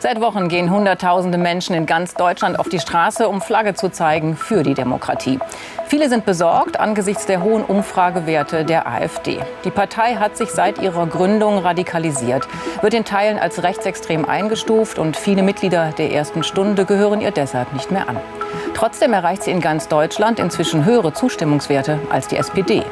Seit Wochen gehen Hunderttausende Menschen in ganz Deutschland auf die Straße, um Flagge zu zeigen für die Demokratie. Viele sind besorgt angesichts der hohen Umfragewerte der AfD. Die Partei hat sich seit ihrer Gründung radikalisiert, wird in Teilen als rechtsextrem eingestuft und viele Mitglieder der ersten Stunde gehören ihr deshalb nicht mehr an. Trotzdem erreicht sie in ganz Deutschland inzwischen höhere Zustimmungswerte als die SPD.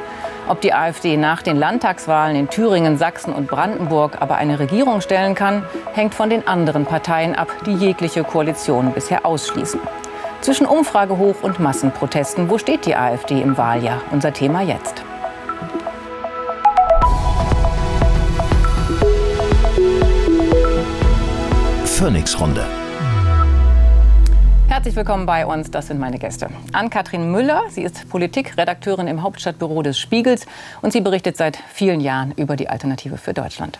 Ob die AfD nach den Landtagswahlen in Thüringen, Sachsen und Brandenburg aber eine Regierung stellen kann, hängt von den anderen Parteien ab, die jegliche Koalition bisher ausschließen. Zwischen Umfragehoch und Massenprotesten, wo steht die AfD im Wahljahr? Unser Thema jetzt. Phoenix-Runde. Herzlich willkommen bei uns. Das sind meine Gäste. Ann-Kathrin Müller. Sie ist Politikredakteurin im Hauptstadtbüro des Spiegels und sie berichtet seit vielen Jahren über die Alternative für Deutschland.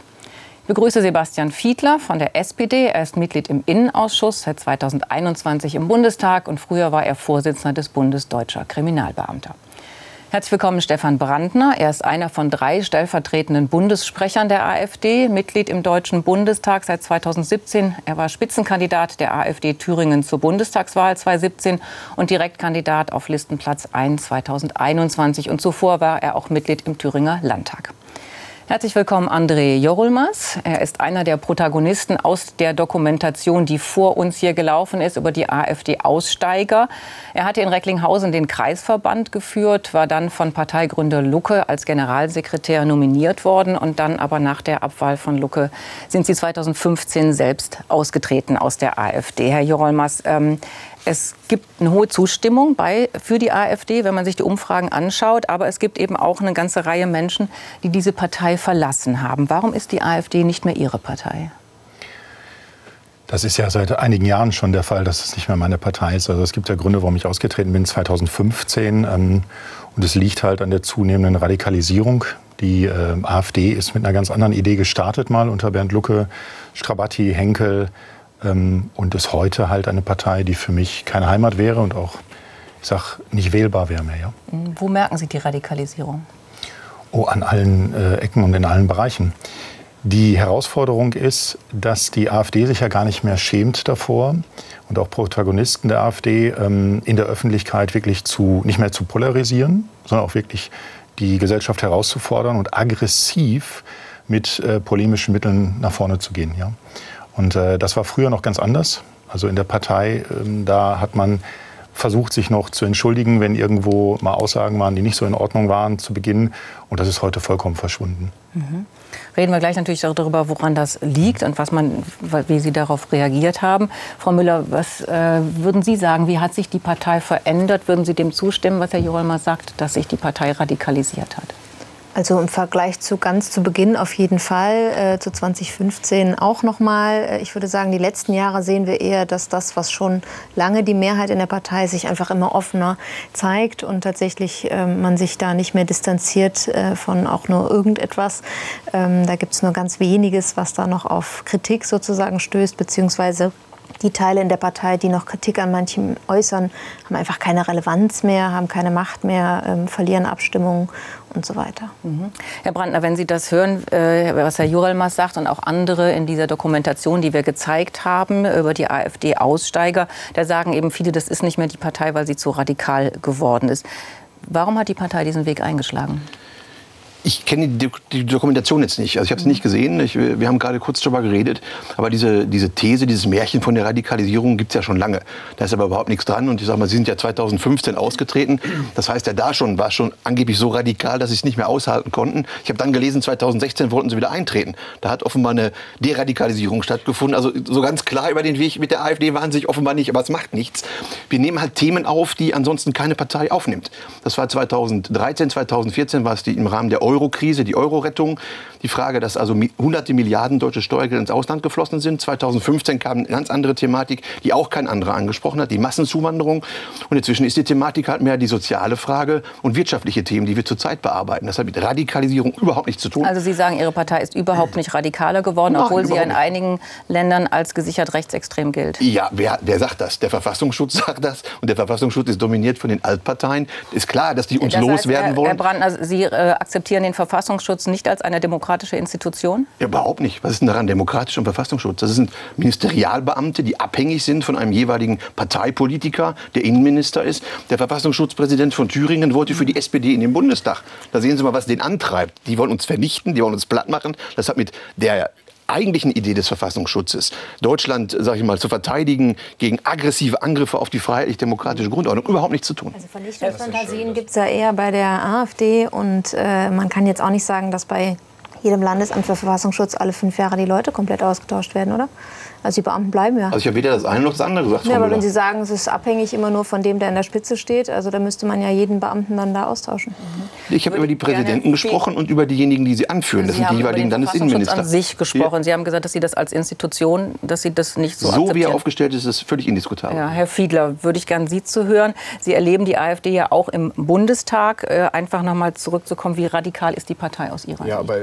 Ich begrüße Sebastian Fiedler von der SPD. Er ist Mitglied im Innenausschuss, seit 2021 im Bundestag und früher war er Vorsitzender des Bundes Deutscher Kriminalbeamter. Herzlich willkommen Stefan Brandner. Er ist einer von drei stellvertretenden Bundessprechern der AfD, Mitglied im Deutschen Bundestag seit 2017. Er war Spitzenkandidat der AfD Thüringen zur Bundestagswahl 2017 und Direktkandidat auf Listenplatz 1 2021. Und zuvor war er auch Mitglied im Thüringer Landtag. Herzlich willkommen, André Jorulmas. Er ist einer der Protagonisten aus der Dokumentation, die vor uns hier gelaufen ist, über die AfD-Aussteiger. Er hatte in Recklinghausen den Kreisverband geführt, war dann von Parteigründer Lucke als Generalsekretär nominiert worden und dann aber nach der Abwahl von Lucke sind Sie 2015 selbst ausgetreten aus der AfD. Herr Jorulmas, ähm, es gibt eine hohe Zustimmung bei, für die AfD, wenn man sich die Umfragen anschaut. Aber es gibt eben auch eine ganze Reihe Menschen, die diese Partei verlassen haben. Warum ist die AfD nicht mehr Ihre Partei? Das ist ja seit einigen Jahren schon der Fall, dass es nicht mehr meine Partei ist. Also es gibt ja Gründe, warum ich ausgetreten bin 2015. Ähm, und es liegt halt an der zunehmenden Radikalisierung. Die äh, AfD ist mit einer ganz anderen Idee gestartet mal unter Bernd Lucke, Strabatti, Henkel, und ist heute halt eine Partei, die für mich keine Heimat wäre und auch, ich sag, nicht wählbar wäre mehr. Ja. Wo merken Sie die Radikalisierung? Oh, an allen äh, Ecken und in allen Bereichen. Die Herausforderung ist, dass die AfD sich ja gar nicht mehr schämt davor und auch Protagonisten der AfD ähm, in der Öffentlichkeit wirklich zu, nicht mehr zu polarisieren, sondern auch wirklich die Gesellschaft herauszufordern und aggressiv mit äh, polemischen Mitteln nach vorne zu gehen. Ja. Und äh, das war früher noch ganz anders. Also in der Partei, ähm, da hat man versucht, sich noch zu entschuldigen, wenn irgendwo mal Aussagen waren, die nicht so in Ordnung waren zu Beginn. Und das ist heute vollkommen verschwunden. Mhm. Reden wir gleich natürlich darüber, woran das liegt und was man, wie Sie darauf reagiert haben. Frau Müller, was äh, würden Sie sagen? Wie hat sich die Partei verändert? Würden Sie dem zustimmen, was Herr Jorolmer sagt, dass sich die Partei radikalisiert hat? Also im Vergleich zu ganz zu Beginn auf jeden Fall, äh, zu 2015 auch noch mal. Äh, ich würde sagen, die letzten Jahre sehen wir eher, dass das, was schon lange die Mehrheit in der Partei sich einfach immer offener zeigt und tatsächlich äh, man sich da nicht mehr distanziert äh, von auch nur irgendetwas. Ähm, da gibt es nur ganz weniges, was da noch auf Kritik sozusagen stößt, beziehungsweise die Teile in der Partei, die noch Kritik an manchem äußern, haben einfach keine Relevanz mehr, haben keine Macht mehr, ähm, verlieren Abstimmungen und so weiter. Mhm. Herr Brandner, wenn Sie das hören, äh, was Herr Jurelmas sagt und auch andere in dieser Dokumentation, die wir gezeigt haben über die AfD-Aussteiger, da sagen eben viele, das ist nicht mehr die Partei, weil sie zu radikal geworden ist. Warum hat die Partei diesen Weg eingeschlagen? Ich kenne die, die, Dokumentation jetzt nicht. Also ich habe es nicht gesehen. Ich, wir haben gerade kurz darüber geredet. Aber diese, diese These, dieses Märchen von der Radikalisierung gibt es ja schon lange. Da ist aber überhaupt nichts dran. Und ich sage mal, Sie sind ja 2015 ausgetreten. Das heißt, ja da schon war schon angeblich so radikal, dass Sie es nicht mehr aushalten konnten. Ich habe dann gelesen, 2016 wollten Sie wieder eintreten. Da hat offenbar eine Deradikalisierung stattgefunden. Also so ganz klar über den Weg mit der AfD waren Sie sich offenbar nicht. Aber es macht nichts. Wir nehmen halt Themen auf, die ansonsten keine Partei aufnimmt. Das war 2013, 2014 war es die im Rahmen der Euro Euro-Krise, die Euro-Rettung, die Frage, dass also hunderte Milliarden deutsche Steuergelder ins Ausland geflossen sind. 2015 kam eine ganz andere Thematik, die auch kein anderer angesprochen hat, die Massenzuwanderung. Und inzwischen ist die Thematik halt mehr die soziale Frage und wirtschaftliche Themen, die wir zurzeit bearbeiten. Das hat mit Radikalisierung überhaupt nichts zu tun. Also Sie sagen, Ihre Partei ist überhaupt nicht radikaler geworden, Nein, obwohl sie in einigen Ländern als gesichert rechtsextrem gilt. Ja, wer, wer sagt das? Der Verfassungsschutz sagt das. Und der Verfassungsschutz ist dominiert von den Altparteien. Ist klar, dass die uns das heißt, loswerden Herr, wollen. Herr Brandner, Sie äh, akzeptieren akzeptieren den Verfassungsschutz nicht als eine demokratische Institution? Ja, überhaupt nicht. Was ist denn daran demokratisch am Verfassungsschutz? Das sind Ministerialbeamte, die abhängig sind von einem jeweiligen Parteipolitiker, der Innenminister ist. Der Verfassungsschutzpräsident von Thüringen wollte für die SPD in den Bundestag. Da sehen Sie mal, was den antreibt. Die wollen uns vernichten, die wollen uns platt machen. Das hat mit der eigentlichen Idee des Verfassungsschutzes, Deutschland, sage ich mal, zu verteidigen gegen aggressive Angriffe auf die freiheitlich-demokratische Grundordnung, überhaupt nichts zu tun. Also Vernichtungsfantasien gibt es ja eher bei der AfD und äh, man kann jetzt auch nicht sagen, dass bei jedem Landesamt für Verfassungsschutz alle fünf Jahre die Leute komplett ausgetauscht werden, oder? Also die Beamten bleiben ja. Also ich habe weder das eine noch das andere gesagt. Ja, aber wenn Sie sagen, es ist abhängig immer nur von dem, der in der Spitze steht, also da müsste man ja jeden Beamten dann da austauschen. Mhm. Ich habe über die Präsidenten gesprochen und über diejenigen, die sie anführen. Das Sie sind die haben jeweiligen über den Landesinnenminister. An sich gesprochen. Sie haben gesagt, dass Sie das als Institution, dass Sie das nicht so, So wie er aufgestellt ist, ist völlig indiskutabel. Ja, Herr Fiedler, würde ich gerne Sie zu hören. Sie erleben die AfD ja auch im Bundestag. Äh, einfach noch mal zurückzukommen, wie radikal ist die Partei aus Ihrer Ja, Sicht? aber äh,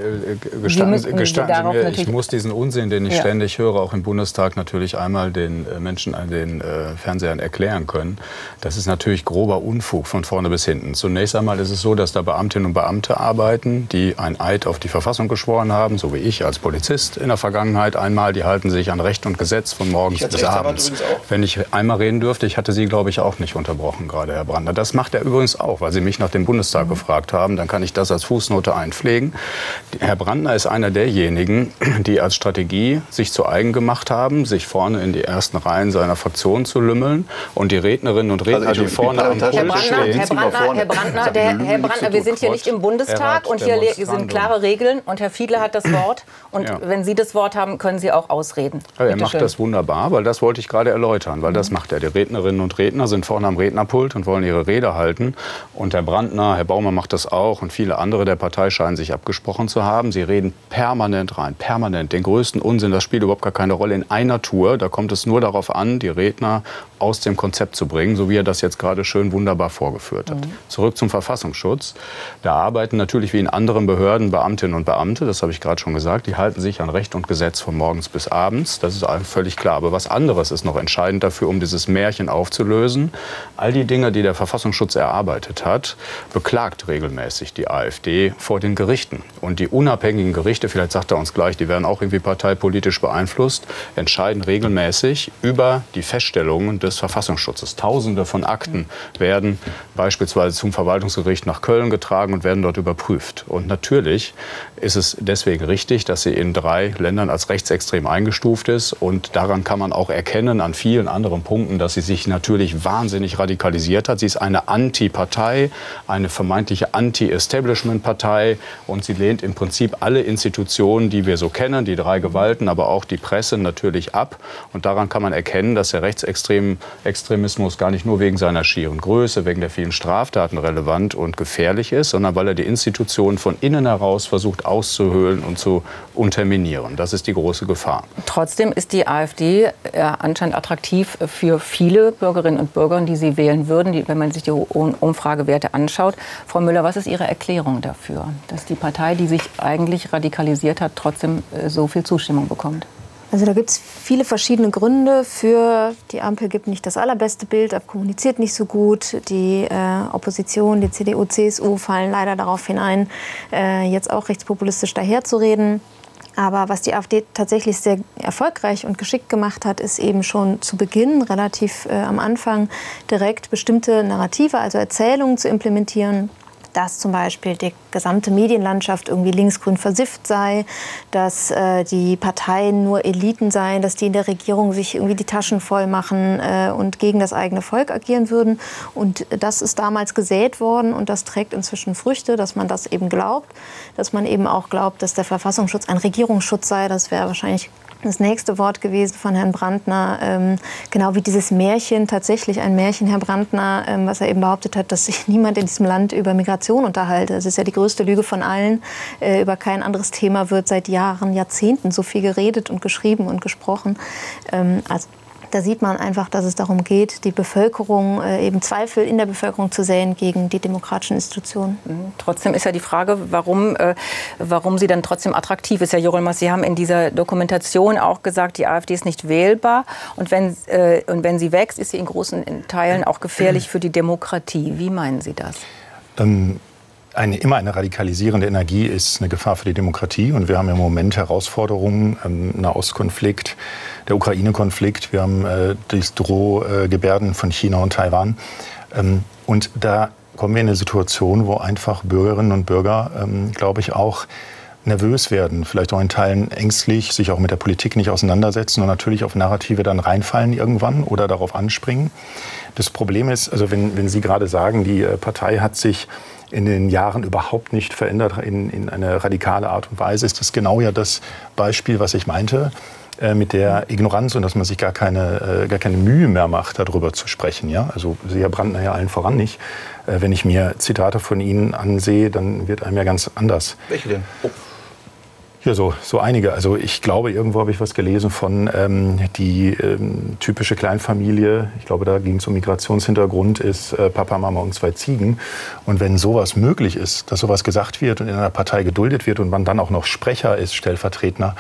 müssen Sie, Sie mir, ich muss diesen Unsinn, den ich Ja. ständig höre, auch im Bundestag natürlich einmal den äh, Menschen an den äh, Fernsehern erklären können. Das ist natürlich grober Unfug von vorne bis hinten. Zunächst einmal ist es so, dass da Beamtinnen und Beamte arbeiten, die ein Eid auf die Verfassung geschworen haben, so wie ich als Polizist in der Vergangenheit einmal. Die halten sich an Recht und Gesetz von morgens bis abends. Wenn ich einmal reden dürfte, ich hatte Sie, glaube ich, auch nicht unterbrochen gerade, Herr Brandner. Das macht er übrigens auch, weil Sie mich nach dem Bundestag gefragt haben. Dann kann ich das als Fußnote einpflegen. Herr Brandner ist einer derjenigen, die als Strategie sich zu eigen gemacht haben, sich vorne in die ersten Reihen seiner Fraktion zu lümmeln und die Rednerinnen und Redner, Also die vorne am Herr Brandner, stehen. Herr Brandner. Herr Brandner, der, Herr Brandner, wir sind hier nicht im Bundestag und hier sind klare Regeln und Herr Fiedler hat das Wort und Ja. wenn Sie das Wort haben, können Sie auch ausreden. Ja, er macht schön. das wunderbar, weil das wollte ich gerade erläutern, weil das macht er. Die Rednerinnen und Redner sind vorne am Rednerpult und wollen ihre Rede halten. Und Herr Brandner, Herr Baumann macht das auch und viele andere der Partei scheinen sich abgesprochen zu haben. Sie reden permanent rein, permanent. Den größten Unsinn, das spielt überhaupt gar keine Rolle in einer Tour. Da kommt es nur darauf an, die Redner aus dem Konzept zu bringen, so wie er das jetzt gerade schön wunderbar vorgeführt hat. Zurück zum Verfassungsschutz. Da arbeiten natürlich wie in anderen Behörden Beamtinnen und Beamte, das habe ich gerade schon gesagt, die halten sich an Recht und Gesetz von morgens bis abends. Das ist allen völlig klar. Aber was anderes ist noch entscheidend dafür, um dieses Märchen aufzulösen. All die Dinge, die der Verfassungsschutz erarbeitet hat, beklagt regelmäßig die AfD vor den Gerichten. Und die unabhängigen Gerichte, vielleicht sagt er uns gleich, die werden auch irgendwie parteipolitisch beeinflusst, entscheiden regelmäßig über die Feststellungen des Verfassungsschutzes. Tausende von Akten werden beispielsweise zum Verwaltungsgericht nach Köln getragen und werden dort überprüft. Und natürlich ist es deswegen richtig, dass sie in drei Ländern als rechtsextrem eingestuft ist. Und daran kann man auch erkennen, an vielen anderen Punkten, dass sie sich natürlich wahnsinnig radikalisiert hat. Sie ist eine Anti-Partei, eine vermeintliche Anti-Establishment-Partei. Und sie lehnt im Prinzip alle Institutionen, die wir so kennen, die drei Gewalten, aber auch die Presse natürlich ab. Und daran kann man erkennen, dass der Rechtsextremismus gar nicht nur wegen seiner schieren Größe, wegen der vielen Straftaten relevant und gefährlich ist, sondern weil er die Institutionen von innen heraus versucht auszuhöhlen und zu unterminieren. Das ist die große Gefahr. Trotzdem ist die AfD äh, anscheinend attraktiv für viele Bürgerinnen und Bürger, die sie wählen würden, wenn man sich die Um- Umfragewerte anschaut. Frau Müller, was ist Ihre Erklärung dafür, dass die Partei, die sich eigentlich radikalisiert hat, trotzdem äh, so viel Zustimmung bekommt? Also da gibt es viele verschiedene Gründe für. Die Ampel gibt nicht das allerbeste Bild kommuniziert nicht so gut. Die äh, Opposition, die CDU, CSU fallen leider darauf hinein, äh, jetzt auch rechtspopulistisch daherzureden. Aber was die AfD tatsächlich sehr erfolgreich und geschickt gemacht hat, ist eben schon zu Beginn, relativ äh, am Anfang, direkt bestimmte Narrative, also Erzählungen zu implementieren dass zum Beispiel die gesamte Medienlandschaft irgendwie linksgrün versifft sei, dass äh, die Parteien nur Eliten seien, dass die in der Regierung sich irgendwie die Taschen voll machen äh, und gegen das eigene Volk agieren würden. Und das ist damals gesät worden und das trägt inzwischen Früchte, dass man das eben glaubt, dass man eben auch glaubt, dass der Verfassungsschutz ein Regierungsschutz sei. Das wäre wahrscheinlich das nächste Wort gewesen von Herrn Brandner, ähm, genau wie dieses Märchen, tatsächlich ein Märchen, Herr Brandner, ähm, was er eben behauptet hat, dass sich niemand in diesem Land über Migration unterhalte. Das ist ja die größte Lüge von allen. Äh, über kein anderes Thema wird seit Jahren, Jahrzehnten so viel geredet und geschrieben und gesprochen. Ähm, also da sieht man einfach, dass es darum geht, die Bevölkerung, äh, eben Zweifel in der Bevölkerung zu säen gegen die demokratischen Institutionen. Trotzdem ist ja die Frage, warum, äh, warum sie dann trotzdem attraktiv ist. Herr Jorolmas, Sie haben in dieser Dokumentation auch gesagt, die AfD ist nicht wählbar. Und wenn, äh, und wenn sie wächst, ist sie in großen Teilen auch gefährlich für die Demokratie. Wie meinen Sie das? Ähm, eine, immer eine radikalisierende Energie ist eine Gefahr für die Demokratie. Und wir haben im Moment Herausforderungen, ähm, Nahostkonflikt, der Ukraine-Konflikt, wir haben äh, das Drohgebärden von China und Taiwan. Ähm, und da kommen wir in eine Situation, wo einfach Bürgerinnen und Bürger, ähm, glaube ich, auch nervös werden, vielleicht auch in Teilen ängstlich, sich auch mit der Politik nicht auseinandersetzen und natürlich auf Narrative dann reinfallen irgendwann oder darauf anspringen. Das Problem ist, also wenn, wenn Sie gerade sagen, die äh, Partei hat sich in den Jahren überhaupt nicht verändert in, in eine radikale Art und Weise, ist das genau ja das Beispiel, was ich meinte äh, mit der Ignoranz und dass man sich gar keine, äh, gar keine Mühe mehr macht, darüber zu sprechen. Ja? Also Sie, Brandner, ja allen voran nicht. Äh, wenn ich mir Zitate von Ihnen ansehe, dann wird einem ja ganz anders. Welche denn? Oh. Ja, so, so einige. Also ich glaube, irgendwo habe ich was gelesen von ähm, die ähm, typische Kleinfamilie. Ich glaube, da ging es um Migrationshintergrund, ist äh, Papa, Mama und zwei Ziegen. Und wenn sowas möglich ist, dass sowas gesagt wird und in einer Partei geduldet wird und man dann auch noch Sprecher ist, Stellvertretner,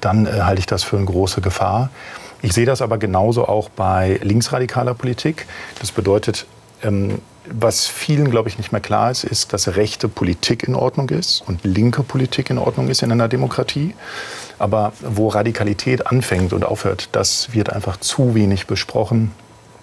dann äh, halte ich das für eine große Gefahr. Ich sehe das aber genauso auch bei linksradikaler Politik. Das bedeutet, ähm, was vielen, glaube ich, nicht mehr klar ist, ist, dass rechte Politik in Ordnung ist und linke Politik in Ordnung ist in einer Demokratie. Aber wo Radikalität anfängt und aufhört, das wird einfach zu wenig besprochen.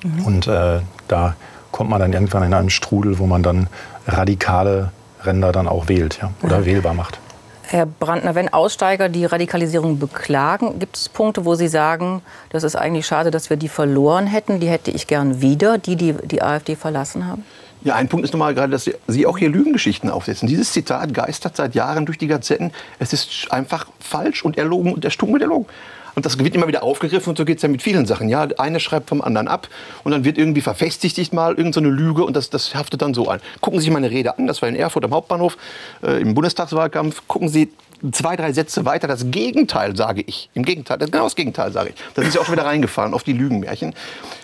Mhm. Und äh, da kommt man dann irgendwann in einen Strudel, wo man dann radikale Ränder dann auch wählt ja, oder ja. wählbar macht. Herr Brandner, wenn Aussteiger die Radikalisierung beklagen, gibt es Punkte, wo Sie sagen, das ist eigentlich schade, dass wir die verloren hätten, die hätte ich gern wieder, die die, die AfD verlassen haben? Ja, ein Punkt ist nochmal gerade, dass Sie auch hier Lügengeschichten aufsetzen. Dieses Zitat geistert seit Jahren durch die Gazetten. Es ist einfach falsch und erlogen und erstunken und erlogen. Und das wird immer wieder aufgegriffen und so geht es ja mit vielen Sachen. Ja, eine schreibt vom anderen ab und dann wird irgendwie verfestigt mal irgendeine so Lüge und das, das haftet dann so an. Gucken Sie sich meine Rede an, das war in Erfurt am Hauptbahnhof äh, im Bundestagswahlkampf. Gucken Sie zwei, drei Sätze weiter das Gegenteil sage ich. Im Gegenteil, genau das Gegenteil sage ich. Da sind Sie auch schon wieder reingefahren auf die Lügenmärchen.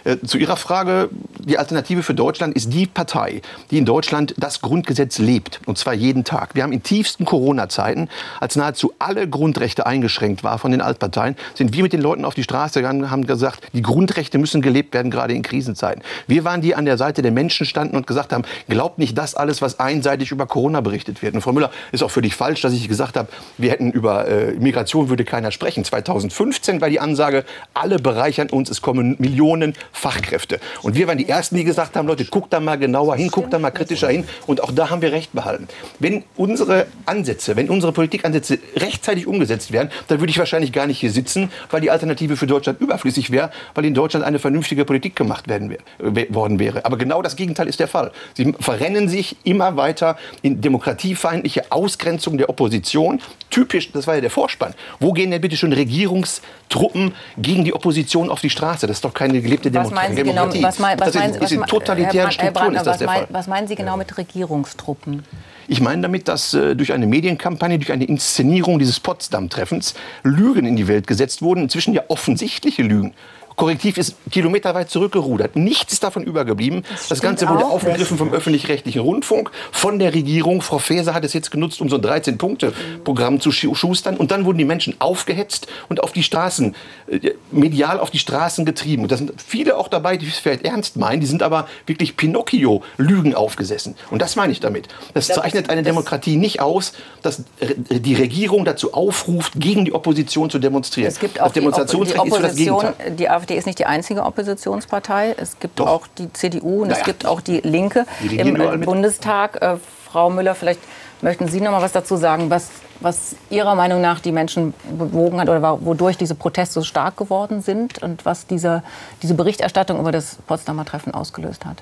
Äh, zu Ihrer Frage, die Alternative für Deutschland ist die Partei, die in Deutschland das Grundgesetz lebt. Und zwar jeden Tag. Wir haben in tiefsten Corona-Zeiten, als nahezu alle Grundrechte eingeschränkt waren von den Altparteien, sind wir mit den Leuten auf die Straße gegangen haben gesagt, die Grundrechte müssen gelebt werden, gerade in Krisenzeiten. Wir waren die, die an der Seite der Menschen standen und gesagt haben, glaubt nicht das alles, was einseitig über Corona berichtet wird. Und Frau Müller, ist auch völlig falsch, dass ich gesagt habe, wir hätten über äh, Migration würde keiner sprechen. 2015 war die Ansage, alle bereichern uns, es kommen Millionen Fachkräfte. Und wir waren die Ersten, die gesagt haben, Leute, guckt da mal genauer hin, guckt da mal kritischer hin. Und auch da haben wir Recht behalten. Wenn unsere Ansätze, wenn unsere Politikansätze rechtzeitig umgesetzt werden, dann würde ich wahrscheinlich gar nicht hier sitzen, weil die Alternative für Deutschland überflüssig wäre, weil in Deutschland eine vernünftige Politik gemacht werden worden wäre. Aber genau das Gegenteil ist der Fall. Sie verrennen sich immer weiter in demokratiefeindliche Ausgrenzung der Opposition, typisch, das war ja der Vorspann. Wo gehen denn bitte schon Regierungstruppen gegen die Opposition auf die Straße? Das ist doch keine gelebte Demo was meinen Sie Demokratie. Genau, was mein, was das ist, ist in totalitären Herr, Strukturen Brandner, ist das was der Fall. was meinen Sie genau mit Regierungstruppen? Ich meine damit, dass äh, durch eine Medienkampagne, durch eine Inszenierung dieses Potsdam-Treffens Lügen in die Welt gesetzt wurden, inzwischen ja offensichtliche Lügen. Korrektiv ist kilometerweit zurückgerudert. Nichts ist davon übergeblieben. Das, das Ganze wurde aufgegriffen vom öffentlich-rechtlichen Rundfunk, von der Regierung. Frau Faeser hat es jetzt genutzt, um so ein 13-Punkte-Programm zu schustern. Und dann wurden die Menschen aufgehetzt und auf die Straßen, äh, medial auf die Straßen getrieben. Und da sind viele auch dabei, die es vielleicht ernst meinen. Die sind aber wirklich Pinocchio-Lügen aufgesessen. Und das meine ich damit. Das zeichnet eine Demokratie nicht aus, dass die Regierung dazu aufruft, gegen die Opposition zu demonstrieren. Es gibt auch das Demonstrationsrecht ist für das Gegenteil. Die AfD ist nicht die einzige Oppositionspartei. Es gibt Doch. auch die CDU und naja. es gibt auch die Linke die im Bundestag. Äh, Frau Müller, vielleicht möchten Sie noch mal was dazu sagen, was, was Ihrer Meinung nach die Menschen bewogen hat oder wodurch diese Proteste so stark geworden sind und was diese, diese Berichterstattung über das Potsdamer Treffen ausgelöst hat?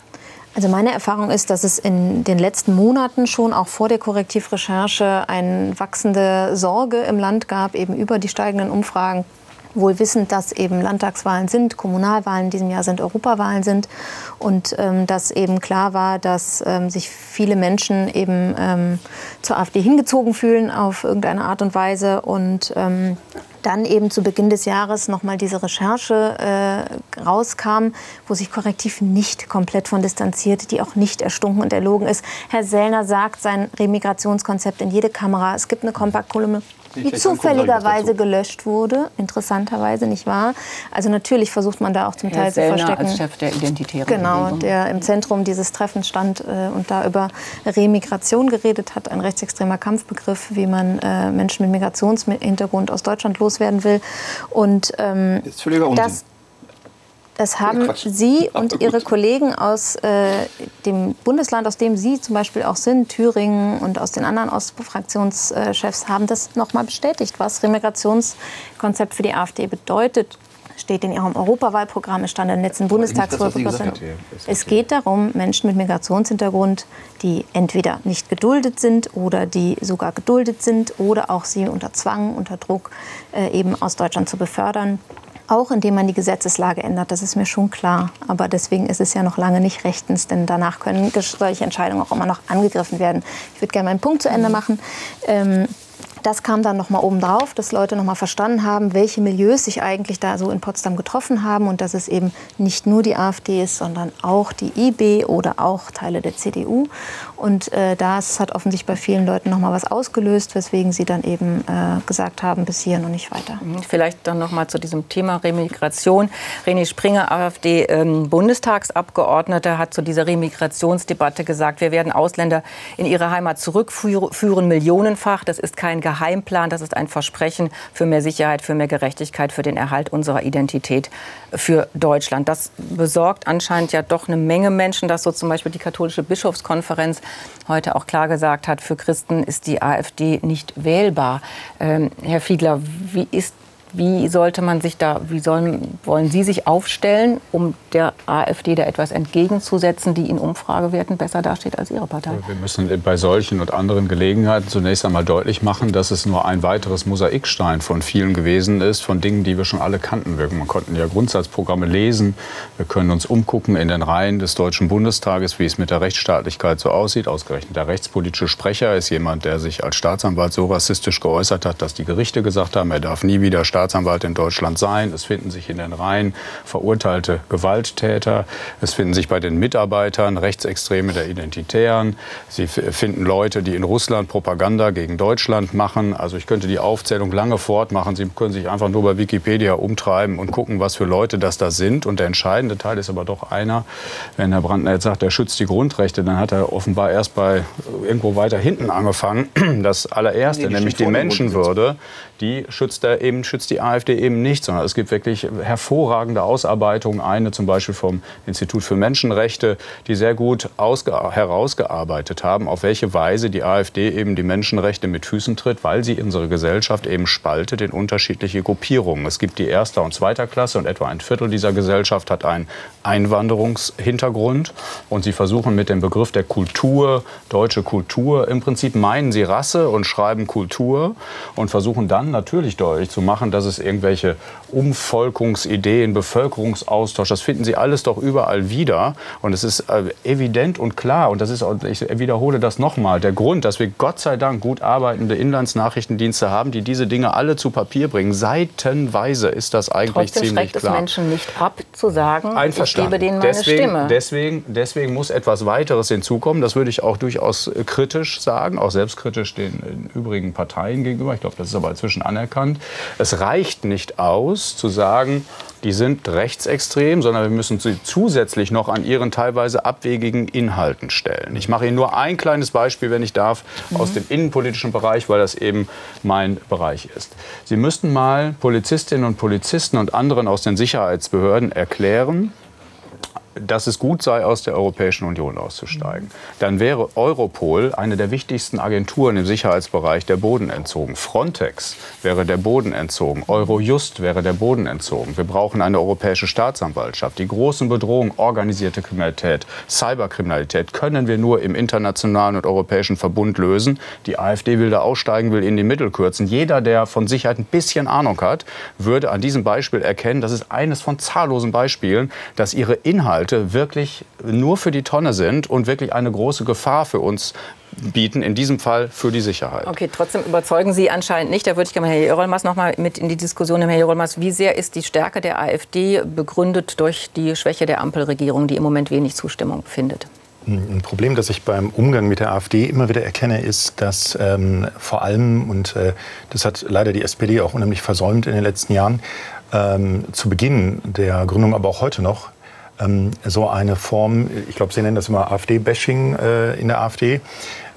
Also meine Erfahrung ist, dass es in den letzten Monaten schon auch vor der Korrektivrecherche eine wachsende Sorge im Land gab, eben über die steigenden Umfragen wohl wissend, dass eben Landtagswahlen sind, Kommunalwahlen in diesem Jahr sind, Europawahlen sind und ähm, dass eben klar war, dass ähm, sich viele Menschen eben ähm, zur AfD hingezogen fühlen auf irgendeine Art und Weise und ähm, dann eben zu Beginn des Jahres noch mal diese Recherche äh, rauskam, wo sich Korrektiv nicht komplett von distanziert, die auch nicht erstunken und erlogen ist. Herr Sellner sagt sein Remigrationskonzept in jede Kamera. Es gibt eine Kompaktkolumne die zufälligerweise gelöscht wurde, interessanterweise, nicht wahr? Also natürlich versucht man da auch zum Teil Herr zu verstecken. als Chef der Identitären Genau, Bewegung. der im Zentrum dieses Treffens stand äh, und da über Remigration geredet hat, ein rechtsextremer Kampfbegriff, wie man äh, Menschen mit Migrationshintergrund aus Deutschland loswerden will. Und ähm, Das ist völliger Unsinn. das, das haben Quatsch. Sie und. Ihre Kollegen aus äh, dem Bundesland, aus dem Sie zum Beispiel auch sind, Thüringen und aus den anderen Ostfraktionschefs, haben das nochmal bestätigt, was Remigrationskonzept für die AfD bedeutet. Steht in Ihrem Europawahlprogramm, es stand in der letzten das, was Sie Bundestagswahl. gesagt haben. Es geht darum, Menschen mit Migrationshintergrund, die entweder nicht geduldet sind oder die sogar geduldet sind oder auch sie unter Zwang, unter Druck äh, eben aus Deutschland zu befördern. Auch indem man die Gesetzeslage ändert, das ist mir schon klar. Aber deswegen ist es ja noch lange nicht rechtens, denn danach können solche Entscheidungen auch immer noch angegriffen werden. Ich würde gerne meinen Punkt zu Ende machen. Ähm, das kam dann noch mal oben drauf, dass Leute noch mal verstanden haben, welche Milieus sich eigentlich da so in Potsdam getroffen haben und dass es eben nicht nur die AfD ist, sondern auch die IB oder auch Teile der CDU. Und äh, das hat offensichtlich bei vielen Leuten noch mal was ausgelöst, weswegen sie dann eben äh, gesagt haben, bis hier und nicht weiter. Vielleicht dann noch mal zu diesem Thema Remigration. René Springer, AfD-Bundestagsabgeordneter, hat zu dieser Remigrationsdebatte gesagt, wir werden Ausländer in ihre Heimat zurückführen, millionenfach. Das ist kein Geheimplan, das ist ein Versprechen für mehr Sicherheit, für mehr Gerechtigkeit, für den Erhalt unserer Identität für Deutschland. Das besorgt anscheinend ja doch eine Menge Menschen, dass so zum Beispiel die katholische Bischofskonferenz heute auch klar gesagt hat, für Christen ist die AfD nicht wählbar. Ähm, Herr Fiedler, wie ist wie sollte man sich da, wie sollen, wollen Sie sich aufstellen, um der AfD da etwas entgegenzusetzen, die in Umfragewerten besser dasteht als Ihre Partei? Wir müssen bei solchen und anderen Gelegenheiten zunächst einmal deutlich machen, dass es nur ein weiteres Mosaikstein von vielen gewesen ist, von Dingen, die wir schon alle kannten. Wir konnten ja Grundsatzprogramme lesen. Wir können uns umgucken in den Reihen des Deutschen Bundestages, wie es mit der Rechtsstaatlichkeit so aussieht. Ausgerechnet der rechtspolitische Sprecher ist jemand, der sich als Staatsanwalt so rassistisch geäußert hat, dass die Gerichte gesagt haben, er darf nie wieder Staatsanwalt in Deutschland sein. Es finden sich in den Reihen verurteilte Gewalttäter. Es finden sich bei den Mitarbeitern Rechtsextreme der Identitären. Sie finden Leute, die in Russland Propaganda gegen Deutschland machen. Also ich könnte die Aufzählung lange fortmachen. Sie können sich einfach nur bei Wikipedia umtreiben und gucken, was für Leute das da sind. Und der entscheidende Teil ist aber doch einer, wenn Herr Brandner jetzt sagt, er schützt die Grundrechte, dann hat er offenbar erst bei irgendwo weiter hinten angefangen. Das allererste, Nee, nämlich die Menschenwürde, die schützt er eben, schützt die AfD eben nicht, sondern es gibt wirklich hervorragende Ausarbeitungen. Eine zum Beispiel vom Institut für Menschenrechte, die sehr gut ausge herausgearbeitet haben, auf welche Weise die AfD eben die Menschenrechte mit Füßen tritt, weil sie unsere Gesellschaft eben spaltet in unterschiedliche Gruppierungen. Es gibt die erster und zweiter Klasse und etwa ein Viertel dieser Gesellschaft hat einen Einwanderungshintergrund. Und sie versuchen mit dem Begriff der Kultur, deutsche Kultur, im Prinzip meinen sie Rasse und schreiben Kultur und versuchen dann natürlich deutlich zu machen, dass es irgendwelche Umvolkungsideen, Bevölkerungsaustausch, das finden sie alles doch überall wieder. Und es ist äh, evident und klar, und das ist, ich wiederhole das nochmal, der Grund, dass wir Gott sei Dank gut arbeitende Inlandsnachrichtendienste haben, die diese Dinge alle zu Papier bringen. Seitenweise ist das eigentlich Trotzdem ziemlich schreckt es klar. Menschen nicht ab, zu sagen, ich gebe denen meine deswegen, Stimme. Deswegen, deswegen muss etwas weiteres hinzukommen. Das würde ich auch durchaus äh, kritisch sagen, auch selbstkritisch den äh, übrigen Parteien gegenüber. Ich glaube, das ist aber inzwischen anerkannt. Es reicht nicht aus, zu sagen, die sind rechtsextrem, sondern wir müssen sie zusätzlich noch an ihren teilweise abwegigen Inhalten stellen. Ich mache Ihnen nur ein kleines Beispiel, wenn ich darf, aus dem innenpolitischen Bereich, weil das eben mein Bereich ist. Sie müssten mal Polizistinnen und Polizisten und anderen aus den Sicherheitsbehörden erklären, dass es gut sei, aus der Europäischen Union auszusteigen. Dann wäre Europol eine der wichtigsten Agenturen im Sicherheitsbereich der Boden entzogen. Frontex wäre der Boden entzogen. Eurojust wäre der Boden entzogen. Wir brauchen eine europäische Staatsanwaltschaft. Die großen Bedrohungen, organisierte Kriminalität, Cyberkriminalität, können wir nur im internationalen und europäischen Verbund lösen. Die AfD will da aussteigen, will in die Mittel kürzen. Jeder, der von Sicherheit ein bisschen Ahnung hat, würde an diesem Beispiel erkennen, das ist eines von zahllosen Beispielen, dass ihre Inhalte wirklich nur für die Tonne sind und wirklich eine große Gefahr für uns bieten, in diesem Fall für die Sicherheit. Okay, trotzdem überzeugen Sie anscheinend nicht. Da würde ich gerne Herr Jerolmas noch mal mit in die Diskussion nehmen. Herr Jerolmas, wie sehr ist die Stärke der AfD begründet durch die Schwäche der Ampelregierung, die im Moment wenig Zustimmung findet? Ein Problem, das ich beim Umgang mit der AfD immer wieder erkenne, ist, dass ähm, vor allem, und äh, das hat leider die SPD auch unheimlich versäumt in den letzten Jahren, ähm, zu Beginn der Gründung, aber auch heute noch, ähm, so eine Form, ich glaube, Sie nennen das immer AfD-Bashing äh, in der AfD,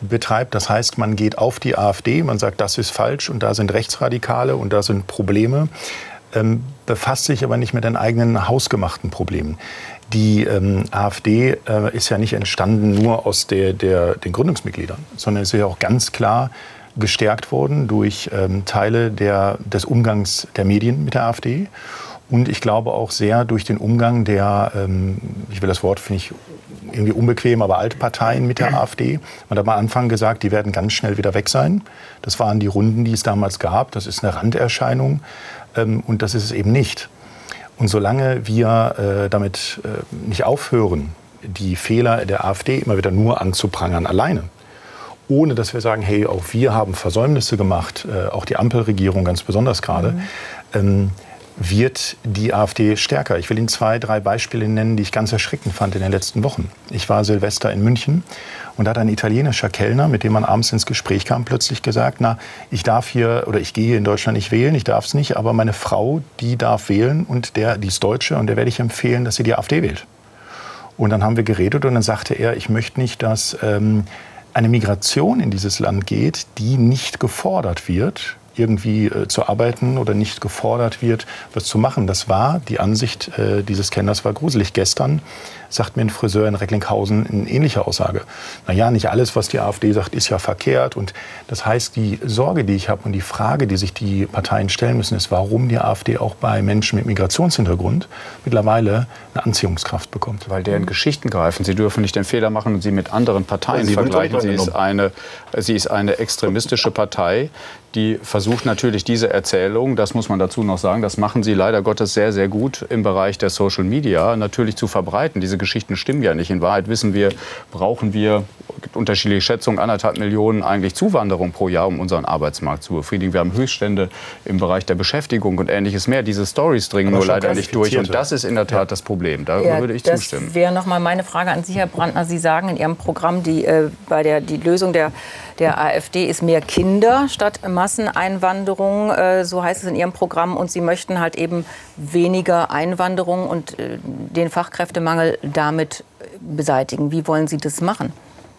betreibt. Das heißt, man geht auf die AfD, man sagt, das ist falsch und da sind Rechtsradikale und da sind Probleme, ähm, befasst sich aber nicht mit den eigenen hausgemachten Problemen. Die ähm, AfD äh, ist ja nicht entstanden nur aus der, der, den Gründungsmitgliedern, sondern ist ja auch ganz klar gestärkt worden durch ähm, Teile der, des Umgangs der Medien mit der AfD. Und ich glaube auch sehr durch den Umgang der, ähm, ich will das Wort, finde ich irgendwie unbequem, aber Altparteien mit der AfD. Man hat am Anfang gesagt, die werden ganz schnell wieder weg sein. Das waren die Runden, die es damals gab. Das ist eine Randerscheinung. Ähm, und das ist es eben nicht. Und solange wir äh, damit äh, nicht aufhören, die Fehler der AfD immer wieder nur anzuprangern alleine, ohne dass wir sagen, hey, auch wir haben Versäumnisse gemacht, äh, auch die Ampelregierung ganz besonders gerade, mhm. ähm, wird die AfD stärker. Ich will Ihnen zwei, drei Beispiele nennen, die ich ganz erschreckend fand in den letzten Wochen. Ich war Silvester in München und da hat ein italienischer Kellner, mit dem man abends ins Gespräch kam, plötzlich gesagt, na, ich darf hier oder ich gehe in Deutschland nicht wählen, ich darf es nicht, aber meine Frau, die darf wählen und der, die ist Deutsche und der werde ich empfehlen, dass sie die AfD wählt. Und dann haben wir geredet und dann sagte er, ich möchte nicht, dass ähm, eine Migration in dieses Land geht, die nicht gefordert wird, irgendwie äh, zu arbeiten oder nicht gefordert wird, was zu machen. Das war die Ansicht äh, dieses Kenners war gruselig. Gestern sagt mir ein Friseur in Recklinghausen eine ähnliche Aussage. Naja, nicht alles, was die AfD sagt, ist ja verkehrt. Und das heißt, die Sorge, die ich habe und die Frage, die sich die Parteien stellen müssen, ist, warum die AfD auch bei Menschen mit Migrationshintergrund mittlerweile eine Anziehungskraft bekommt. Weil deren Geschichten greifen. Sie dürfen nicht den Fehler machen und sie mit anderen Parteien sie vergleichen. Sie ist, eine, sie ist eine extremistische Partei, die versucht natürlich diese Erzählung, das muss man dazu noch sagen, das machen sie leider Gottes sehr, sehr gut im Bereich der Social Media, natürlich zu verbreiten. Diese Geschichten stimmen ja nicht. In Wahrheit wissen wir, brauchen wir, gibt unterschiedliche Schätzungen, anderthalb Millionen eigentlich Zuwanderung pro Jahr, um unseren Arbeitsmarkt zu befriedigen. Wir haben Höchststände im Bereich der Beschäftigung und ähnliches mehr. Diese Stories dringen nur leider nicht durch. Und das ist in der Tat ja. das Problem. Da ja, würde ich das zustimmen. Das wäre noch mal meine Frage an Sie, Herr Brandner. Sie sagen in Ihrem Programm, die, äh, bei der die Lösung der der AfD ist mehr Kinder statt Masseneinwanderung, äh, so heißt es in Ihrem Programm. Und Sie möchten halt eben weniger Einwanderung und äh, den Fachkräftemangel damit beseitigen. Wie wollen Sie das machen?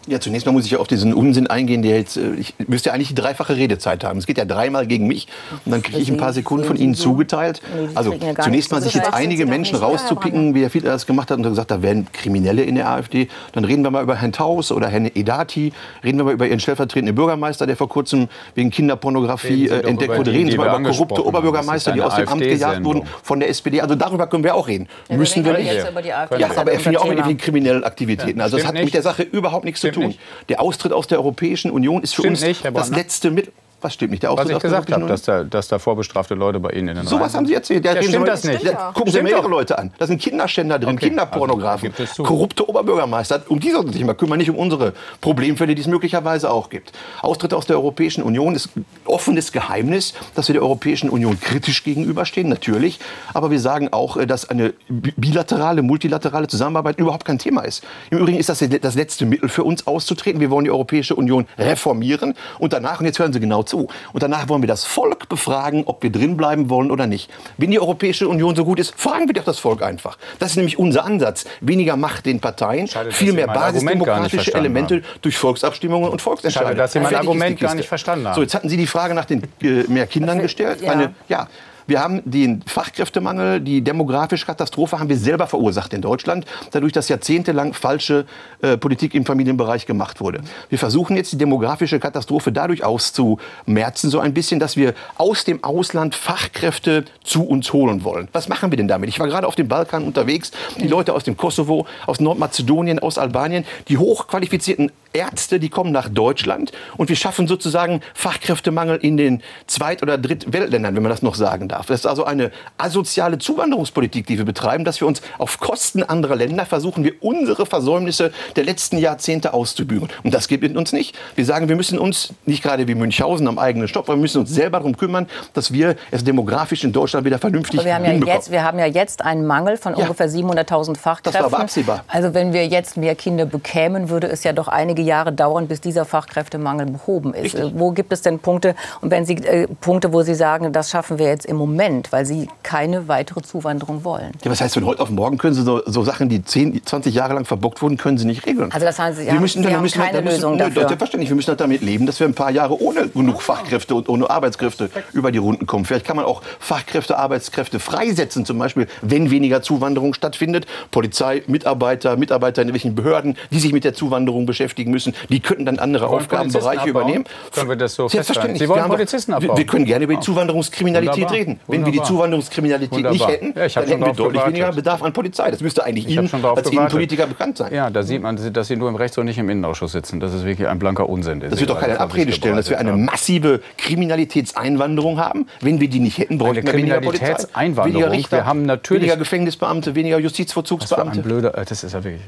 Ja, zunächst mal muss ich ja auf diesen Unsinn eingehen, der jetzt, äh, ich müsste ja eigentlich die dreifache Redezeit haben. Es geht ja dreimal gegen mich und dann kriege ich ein paar Sekunden von Ihnen zugeteilt. Also zunächst mal sich jetzt einige Menschen rauszupicken, wie Herr Fiedler das gemacht hat und gesagt, da werden Kriminelle in der AfD. Dann reden wir mal über Herrn Taus oder Herrn Edati, reden wir mal über Ihren stellvertretenden Bürgermeister, der vor kurzem wegen Kinderpornografie äh, entdeckt wurde. Reden Sie mal über korrupte Oberbürgermeister, die aus dem Amt gejagt wurden von der SPD. Also darüber können wir auch reden. Ja, Müssen wir nicht. Ja, aber er findet auch mit den kriminellen Aktivitäten. Also das hat mit der Sache überhaupt nichts zu tun. Nicht. Der Austritt aus der Europäischen Union ist für Stimmt uns nicht, das letzte Mittel. Was stimmt nicht? Der Austritt Was ich gesagt habe, dass da, dass da vorbestrafte Leute bei Ihnen in den So was haben Sie erzählt. Ja, stimmt das nicht. Ja, gucken Sie Ihre Leute an. Da sind Kinderständer drin, okay. Kinderpornografen, also, korrupte Oberbürgermeister. Um die sollten Sie sich mal kümmern, nicht um unsere Problemfälle, die es möglicherweise auch gibt. Austritt aus der Europäischen Union ist offenes Geheimnis, dass wir der Europäischen Union kritisch gegenüberstehen, natürlich. Aber wir sagen auch, äh, dass eine bilaterale, multilaterale Zusammenarbeit überhaupt kein Thema ist. Im Übrigen ist das das letzte Mittel für uns auszutreten. Wir wollen die Europäische Union reformieren. Und danach, und jetzt hören Sie genau zu, zu. Und danach wollen wir das Volk befragen, ob wir drinbleiben wollen oder nicht. Wenn die Europäische Union so gut ist, fragen wir doch das Volk einfach. Das ist nämlich unser Ansatz. Weniger Macht den Parteien, Schade, viel mehr basisdemokratische Elemente haben. durch Volksabstimmungen und Volksentscheidungen. Schade, dass Sie mein Argument gar nicht verstanden haben. So, jetzt hatten Sie die Frage nach den äh, mehr Kindern gestellt. Ja. Eine, ja, wir haben den Fachkräftemangel, die demografische Katastrophe haben wir selber verursacht in Deutschland, dadurch, dass jahrzehntelang falsche äh, Politik im Familienbereich gemacht wurde. Wir versuchen jetzt die demografische Katastrophe dadurch auszumerzen, so ein bisschen, dass wir aus dem Ausland Fachkräfte zu uns holen wollen. Was machen wir denn damit? Ich war gerade auf dem Balkan unterwegs, die Leute aus dem Kosovo, aus Nordmazedonien, aus Albanien, die hochqualifizierten Ärzte, die kommen nach Deutschland und wir schaffen sozusagen Fachkräftemangel in den Zweit- oder Drittweltländern, wenn man das noch sagen darf. Das ist also eine asoziale Zuwanderungspolitik, die wir betreiben, dass wir uns auf Kosten anderer Länder versuchen, wir unsere Versäumnisse der letzten Jahrzehnte auszubügeln. Und das geht mit uns nicht. Wir sagen, wir müssen uns nicht gerade wie Münchhausen am eigenen Stopp, aber wir müssen uns selber darum kümmern, dass wir es demografisch in Deutschland wieder vernünftig aber wir haben, ja jetzt, wir haben ja jetzt einen Mangel von Ja. ungefähr 700.000 Fachkräften. Das war aber absehbar. Also wenn wir jetzt mehr Kinder bekämen, würde es ja doch einige Jahre dauern, bis dieser Fachkräftemangel behoben ist. Richtig. Äh, Wo gibt es denn Punkte, und wenn Sie äh, Punkte, wo Sie sagen, das schaffen wir jetzt im Moment, weil Sie keine weitere Zuwanderung wollen? Ja, was heißt, von heute auf morgen können Sie so, so Sachen, die 10, 20 Jahre lang verbockt wurden, können Sie nicht regeln. Also das heißt, Sie wir haben- müssen, Sie dann haben müssen keine dann müssen, Lösung nö, dafür. Selbstverständlich, wir müssen halt damit leben, dass wir ein paar Jahre ohne genug Fachkräfte und ohne Arbeitskräfte über die Runden kommen. Vielleicht kann man auch Fachkräfte, Arbeitskräfte freisetzen, zum Beispiel, wenn weniger Zuwanderung stattfindet. Polizei, Mitarbeiter, Mitarbeiter in irgendwelchen Behörden, die sich mit der Zuwanderung beschäftigen müssen, die könnten dann andere Aufgabenbereiche übernehmen. Können wir das so Selbstverständlich. Sie wollen Polizisten abbauen? wir können gerne über die. Zuwanderungskriminalität Wunderbar. reden. Wenn wir die Wunderbar. Zuwanderungskriminalität nicht Wunderbar. hätten, Ja, dann hätten wir deutlich gewartet. weniger Bedarf an Polizei. Das müsste eigentlich Ihnen als gewartet. Innenpolitiker bekannt sein. Ja, da sieht man, dass Sie nur im Rechts- und nicht im Innenausschuss sitzen. Das ist wirklich ein blanker Unsinn. Das wird doch keine Abrede stellen, dass wir eine massive Kriminalitätseinwanderung haben. Wenn wir die nicht hätten, bräuchten wir weniger Polizei. Weniger Richter, Wir haben natürlich- weniger Gefängnisbeamte, weniger Justizvollzugsbeamte. äh, das ist ja wirklich.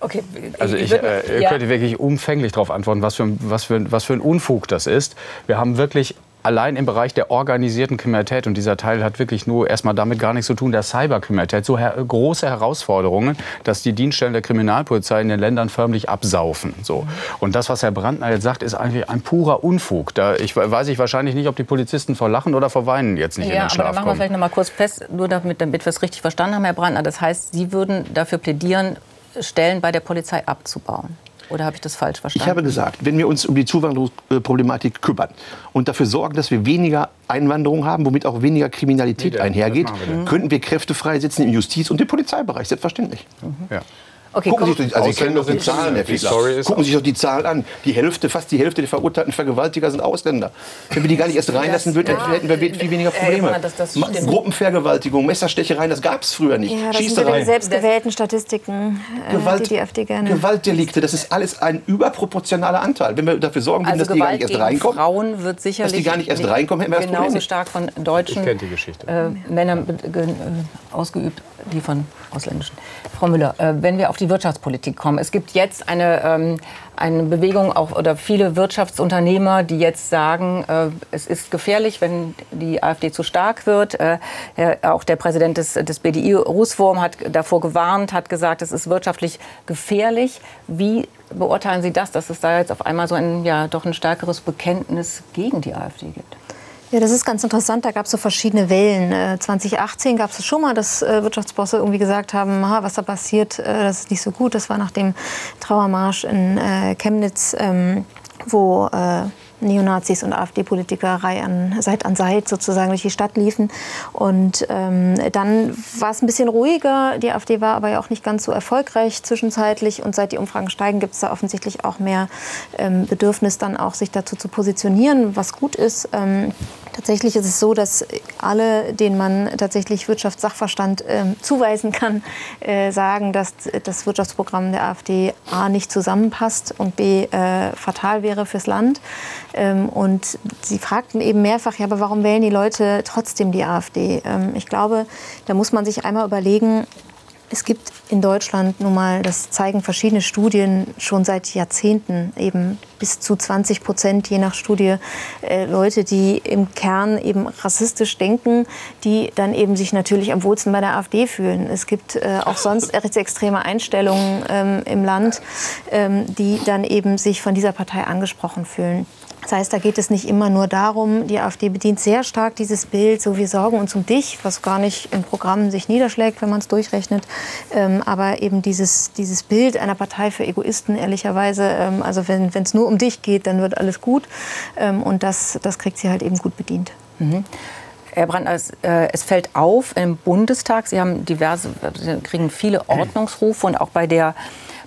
Okay, Also ich, äh, ihr könnt wirklich umfänglich darauf antworten, was für, ein- was, für, ein- was für ein Unfug das ist. Wir haben wirklich allein im Bereich der organisierten Kriminalität, und dieser Teil hat wirklich nur erstmal damit gar nichts zu tun, der Cyberkriminalität, so her große Herausforderungen, dass die Dienststellen der Kriminalpolizei in den Ländern förmlich absaufen. So. Und das, was Herr Brandner jetzt sagt, ist eigentlich ein purer Unfug. Da ich, weiß ich wahrscheinlich nicht, ob die Polizisten vor Lachen oder vor Weinen jetzt nicht in Ja, den aber Schlaf dann machen wir kommen. vielleicht noch mal kurz fest, nur damit, damit wir es richtig verstanden haben, Herr Brandner. Das heißt, Sie würden dafür plädieren, Stellen bei der Polizei abzubauen. Oder habe ich das falsch verstanden? Ich habe gesagt, wenn wir uns um die Zuwanderungsproblematik kümmern und dafür sorgen, dass wir weniger Einwanderung haben, womit auch weniger Kriminalität Nee, einhergeht, wir könnten wir Kräfte freisetzen im Justiz- und im Polizeibereich, selbstverständlich. Ja. Okay, Gucken Sie sich, also Sie kennen doch die sind Zahlen, Herr Fiedler. Gucken Sie sich doch die Zahlen an. Die Hälfte, fast die Hälfte der verurteilten Vergewaltiger sind Ausländer. Wenn wir die gar nicht erst reinlassen würden, ja. hätten wir viel weniger Äh, Probleme. Mann, das- das. Gruppenvergewaltigung, Messerstechereien, das gab es früher nicht. Ja, das sind Schießereien. die selbstgewählten Statistiken, äh, Gewalt, die die AfD gerne... Gewaltdelikte, das ist alles ein überproportionaler Anteil. Wenn wir dafür sorgen würden, also dass die gar nicht erst reinkommen, Frauen wird sicherlich die gar nicht erst reinkommen, hätten wir das Problem stark von deutschen Ich kenn die Geschichte. Äh, Männern äh, ausgeübt, die von ausländischen. Frau Müller, äh, wenn wir auf die Wirtschaftspolitik kommen, es gibt jetzt eine, ähm, eine Bewegung auch oder viele Wirtschaftsunternehmer, die jetzt sagen, äh, es ist gefährlich, wenn die AfD zu stark wird. Äh, auch der Präsident des, des BDI, Rußwurm, hat davor gewarnt, hat gesagt, es ist wirtschaftlich gefährlich. Wie beurteilen Sie das, dass es da jetzt auf einmal so ein, ja, doch ein stärkeres Bekenntnis gegen die AfD gibt? Ja, das ist ganz interessant. Da gab es so verschiedene Wellen. Äh, 2018 gab es schon mal, dass äh, Wirtschaftsbosse irgendwie gesagt haben, ha, was da passiert, äh, das ist nicht so gut. Das war nach dem Trauermarsch in äh, Chemnitz, ähm, wo Neonazis und AfD-Politiker an, Seit an Seit sozusagen durch die Stadt liefen. Und ähm, dann war es ein bisschen ruhiger. Die AfD war aber ja auch nicht ganz so erfolgreich zwischenzeitlich. Und seit die Umfragen steigen, gibt es da offensichtlich auch mehr ähm, Bedürfnis, dann auch sich dazu zu positionieren, was gut ist. Ähm, Tatsächlich ist es so, dass alle, denen man tatsächlich Wirtschaftssachverstand ähm, zuweisen kann, äh, sagen, dass das Wirtschaftsprogramm der AfD A nicht zusammenpasst und B äh, fatal wäre fürs Land. Ähm, und sie fragten eben mehrfach, ja, aber warum wählen die Leute trotzdem die AfD? Ähm, ich glaube, da muss man sich einmal überlegen, es gibt in Deutschland nun mal, das zeigen verschiedene Studien schon seit Jahrzehnten, eben bis zu 20 Prozent je nach Studie äh, Leute, die im Kern eben rassistisch denken, die dann eben sich natürlich am wohlsten bei der AfD fühlen. Es gibt äh, auch sonst rechtsextreme Einstellungen ähm, im Land, ähm, die dann eben sich von dieser Partei angesprochen fühlen. Das heißt, da geht es nicht immer nur darum, die AfD bedient sehr stark dieses Bild, so wir sorgen uns um dich, was gar nicht im Programm sich niederschlägt, wenn man es durchrechnet. Ähm, aber eben dieses, dieses Bild einer Partei für Egoisten, ehrlicherweise, ähm, also wenn es nur um dich geht, dann wird alles gut. Ähm, und das, das kriegt sie halt eben gut bedient. Herr Brandner, es, äh, es fällt auf im Bundestag, Sie haben diverse, Sie kriegen viele Ordnungsrufe und auch bei der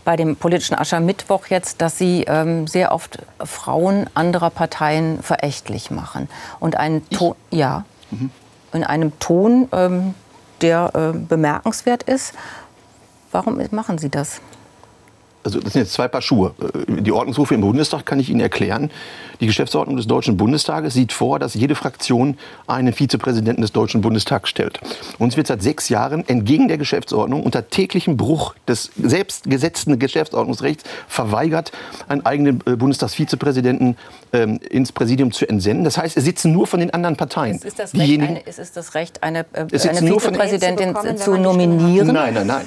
bei dem politischen Aschermittwoch jetzt, dass Sie ähm, sehr oft Frauen anderer Parteien verächtlich machen und einen Ton, ja, in einem Ton, ähm, der äh, bemerkenswert ist. Warum machen Sie das? Also das sind jetzt zwei Paar Schuhe. Äh, die Ordnungsrufe im Bundestag kann ich Ihnen erklären. Die Geschäftsordnung des Deutschen Bundestages sieht vor, dass jede Fraktion einen Vizepräsidenten des Deutschen Bundestags stellt. Uns wird seit sechs Jahren entgegen der Geschäftsordnung unter täglichem Bruch des selbstgesetzten Geschäftsordnungsrechts verweigert, einen eigenen äh, Bundestagsvizepräsidenten ähm, ins Präsidium zu entsenden. Das heißt, es sitzen nur von den anderen Parteien. Ist es das Recht, eine, ist es das Recht eine, äh, eine Vizepräsidentin zu, zu nominieren? Nein, nein, nein.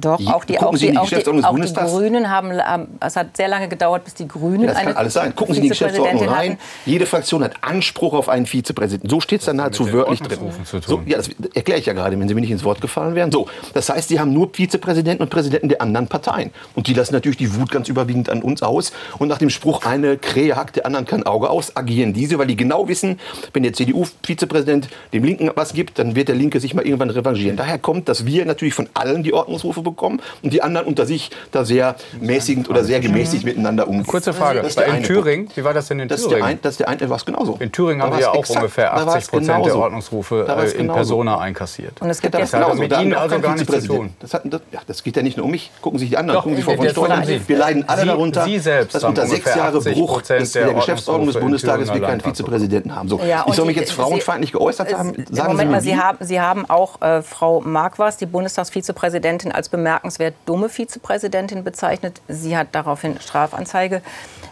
Doch, auch die, auch die, auch die, auch die Grünen haben, es hat sehr lange gedauert, bis die Grünen ja, das kann alles sein. Gucken Sie in die Geschäftsordnung rein. Hatten. Jede Fraktion hat Anspruch auf einen Vizepräsidenten. So steht es dann nahezu wörtlich drin. So, ja, das erkläre ich ja gerade, wenn Sie mir nicht ins Wort gefallen wären. So, das heißt, Sie haben nur Vizepräsidenten und Präsidenten der anderen Parteien. Und die lassen natürlich die Wut ganz überwiegend an uns aus. Und nach dem Spruch, eine Krähe hackt der anderen kein Auge aus, agieren diese, weil die genau wissen, wenn der CDU-Vizepräsident dem Linken was gibt, dann wird der Linke sich mal irgendwann revanchieren. Daher kommt, dass wir natürlich von allen die Ordnungsrufe bekommen und die anderen unter sich da sehr mäßigend oder sehr gemäßigt miteinander umgehen. Kurze Frage, das in Thüringen, wie war das denn in das Thüringen? Ein, das ist der eine, war es genauso. In Thüringen haben wir ja auch exakt, ungefähr 80 Prozent der Ordnungsrufe äh, in Persona einkassiert. Und es gibt ja, das hat mit Ihnen also gar nichts zu tun. Das, hat, das, ja, das geht ja nicht nur um mich. Gucken Sie sich die anderen, Doch, gucken Sie Frau von Steuern Wir leiden alle darunter, Sie selbst dass unter sechs Jahre Bruch der Geschäftsordnung des Bundestages wir keinen Vizepräsidenten haben. So, ich soll mich jetzt frauenfeindlich geäußert haben. Sagen Moment mal, Sie haben auch äh, Frau Marquardt, die Bundestagsvizepräsidentin, als bemerkenswert dumme Vizepräsidentin bezeichnet. Sie hat daraufhin Strafanzeige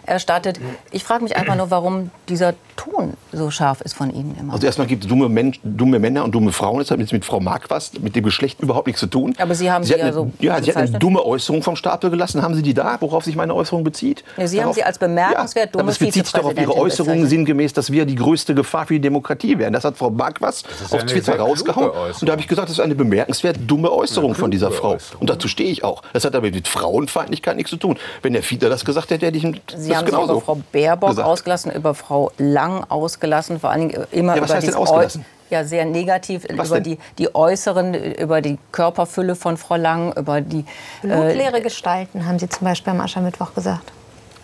erstattet. Ich frage mich einfach nur, warum dieser Ton so scharf ist von Ihnen immer. Also erstmal gibt es dumme, Men dumme Männer und dumme Frauen. Das hat jetzt mit Frau Marquardt, mit dem Geschlecht überhaupt nichts zu tun. Aber Sie haben sie, sie ja eine, so Ja, Sie hat eine dumme Äußerung vom Stapel gelassen. Haben Sie die da, worauf sich meine Äußerung bezieht? Ja, Sie Darauf, haben sie als bemerkenswert ja, dumme aber es bezieht sich doch auf Ihre Äußerungen sinngemäß, dass wir die größte Gefahr für die Demokratie wären. Das hat Frau Marquardt auf Twitter rausgehauen. Und da habe ich gesagt, das ist eine bemerkenswert dumme Äußerung von dieser Frau. Äußerung. Und dazu stehe ich auch. Das hat aber mit Frauenfeindlichkeit nichts zu tun. Wenn der Fiedler das gesagt hätte, hätte ich ihm Sie das haben genauso. über Frau Baerbock gesagt. ausgelassen, über Frau Lang ausgelassen, vor allen Dingen immer ja, was über heißt denn ausgelassen? ja sehr negativ was über die, die äußeren, über die Körperfülle von Frau Lang, über die blutleere äh, Gestalten, haben Sie zum Beispiel am Aschermittwoch gesagt.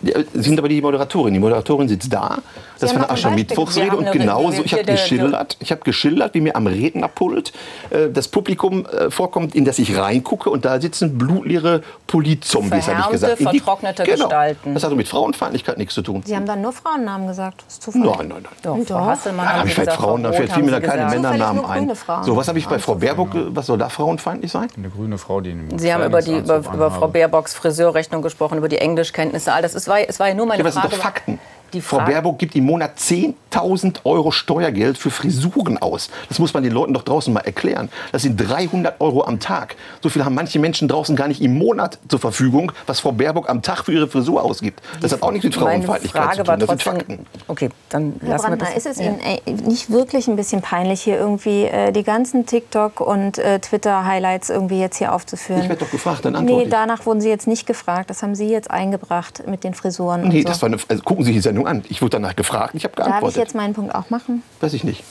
Sie sind aber die Moderatorin. Die Moderatorin sitzt da. Das ist eine Aschermittwochsrede. Und genauso, ich habe geschildert, ich habe geschildert, wie mir am Rednerpult äh, das Publikum äh, vorkommt, in das ich reingucke. Und da sitzen blutleere Politzombies, habe ich gesagt. In die, vertrocknete genau. Gestalten. Das hat mit Frauenfeindlichkeit nichts zu tun. Sie haben dann nur Frauennamen gesagt. Das ist Zufall. Nein, nein, nein. Doch, Doch. Frau Hasselmann ja, habe ich vielleicht Frauennamen. Vielleicht fielen mir da keine Männernamen ein. So, was habe ich bei Frau Baerbock, was soll da frauenfeindlich sein? Eine grüne Frau, die Sie haben über, die, über, über Frau Baerbocks Friseurrechnung gesprochen, über die Englischkenntnisse. All das es war, es war ja nur meine ja, Frage. Das sind doch Fakten. Frau Baerbock gibt im Monat 10.000 Euro Steuergeld für Frisuren aus. Das muss man den Leuten doch draußen mal erklären. Das sind 300 Euro am Tag. So viel haben manche Menschen draußen gar nicht im Monat zur Verfügung, was Frau Baerbock am Tag für ihre Frisur ausgibt. Das hat auch nichts mit Frauenfeindlichkeit zu tun. Das sind Fakten. Okay, dann Herr lassen Brandner, wir das. Ist es ja. Ihnen ey, nicht wirklich ein bisschen peinlich, hier irgendwie äh, die ganzen TikTok- und äh, Twitter-Highlights irgendwie jetzt hier aufzuführen? Ich werde doch gefragt, dann antworte Nee, danach wurden Sie jetzt nicht gefragt. Das haben Sie jetzt eingebracht mit den Frisuren. Nee, so. das war eine, also gucken Sie die Sendung an. Ich wurde danach gefragt, ich habe geantwortet. Darf ich jetzt meinen Punkt auch machen? Weiß ich nicht.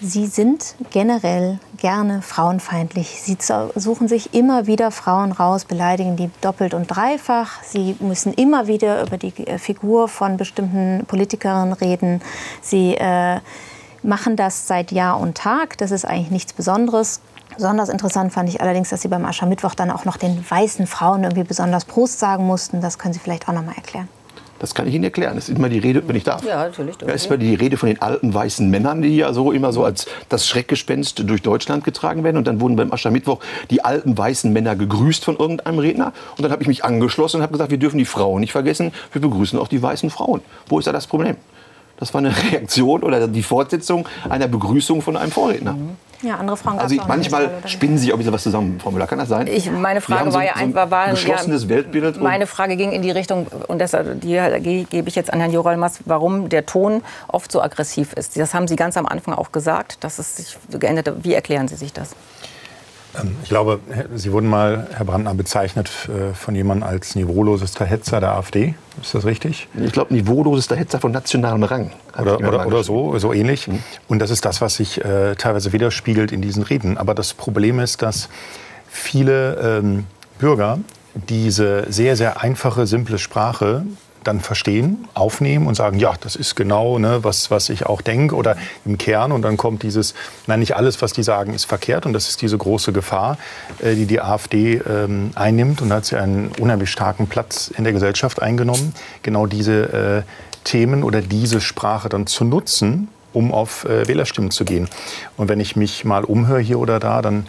Sie sind generell gerne frauenfeindlich. Sie suchen sich immer wieder Frauen raus, beleidigen die doppelt und dreifach. Sie müssen immer wieder über die äh, Figur von bestimmten Politikerinnen reden. Sie äh, machen das seit Jahr und Tag. Das ist eigentlich nichts Besonderes. Besonders interessant fand ich allerdings, dass Sie beim Aschermittwoch dann auch noch den weißen Frauen irgendwie besonders Prost sagen mussten. Das können Sie vielleicht auch noch mal erklären. Das kann ich Ihnen erklären. Das ist immer die Rede, wenn ich darf. Ja, natürlich. Ja, ist immer die Rede von den alten weißen Männern, die ja so immer so als das Schreckgespenst durch Deutschland getragen werden. Und dann wurden beim Aschermittwoch die alten weißen Männer gegrüßt von irgendeinem Redner. Und dann habe ich mich angeschlossen und habe gesagt, wir dürfen die Frauen nicht vergessen. Wir begrüßen auch die weißen Frauen. Wo ist da das Problem? Das war eine Reaktion oder die Fortsetzung einer Begrüßung von einem Vorredner. Mhm. Ja, andere Fragen Also ich, manchmal spinnen Sie auch wieder was zusammen, Frau Müller. Kann das sein? Ich, meine Frage so, war ja einfach, war, ein geschlossenes ja, Weltbild. Meine Frage ging in die Richtung, und deshalb die gebe ich jetzt an Herrn Joralmas, warum der Ton oft so aggressiv ist. Das haben Sie ganz am Anfang auch gesagt, dass es sich geändert hat. Wie erklären Sie sich das? Ähm, ich glaube, Sie wurden mal, Herr Brandner, bezeichnet äh, von jemandem als niveaulosester Hetzer der AfD. Ist das richtig? Ich glaube, niveaulosester Hetzer von nationalem Rang. Oder, oder, oder, so, so ähnlich. Mhm. Und das ist das, was sich äh, teilweise widerspiegelt in diesen Reden. Aber das Problem ist, dass viele ähm, Bürger diese sehr, sehr einfache, simple Sprache dann verstehen, aufnehmen und sagen, ja, das ist genau, ne, was, was ich auch denke oder im Kern. Und dann kommt dieses, nein, nicht alles, was die sagen, ist verkehrt. Und das ist diese große Gefahr, äh, die die AfD ähm, einnimmt. Und da hat sie einen unheimlich starken Platz in der Gesellschaft eingenommen, genau diese äh, Themen oder diese Sprache dann zu nutzen, um auf äh, Wählerstimmen zu gehen. Und wenn ich mich mal umhöre hier oder da, dann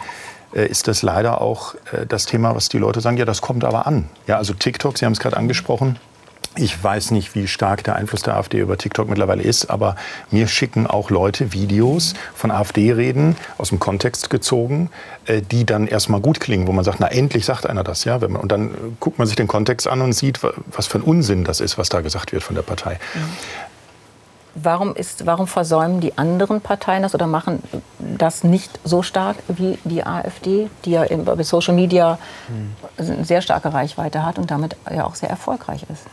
äh, ist das leider auch äh, das Thema, was die Leute sagen, ja, das kommt aber an. Ja, also TikTok, Sie haben es gerade angesprochen. Ich weiß nicht, wie stark der Einfluss der AfD über TikTok mittlerweile ist, aber mir schicken auch Leute Videos von AfD-Reden aus dem Kontext gezogen, äh, die dann erstmal gut klingen, wo man sagt, na endlich sagt einer das, ja. und dann guckt man sich den Kontext an und sieht, was für ein Unsinn das ist, was da gesagt wird von der Partei. Warum, ist, warum versäumen die anderen Parteien das oder machen das nicht so stark wie die AfD, die ja bei Social Media eine sehr starke Reichweite hat und damit ja auch sehr erfolgreich ist?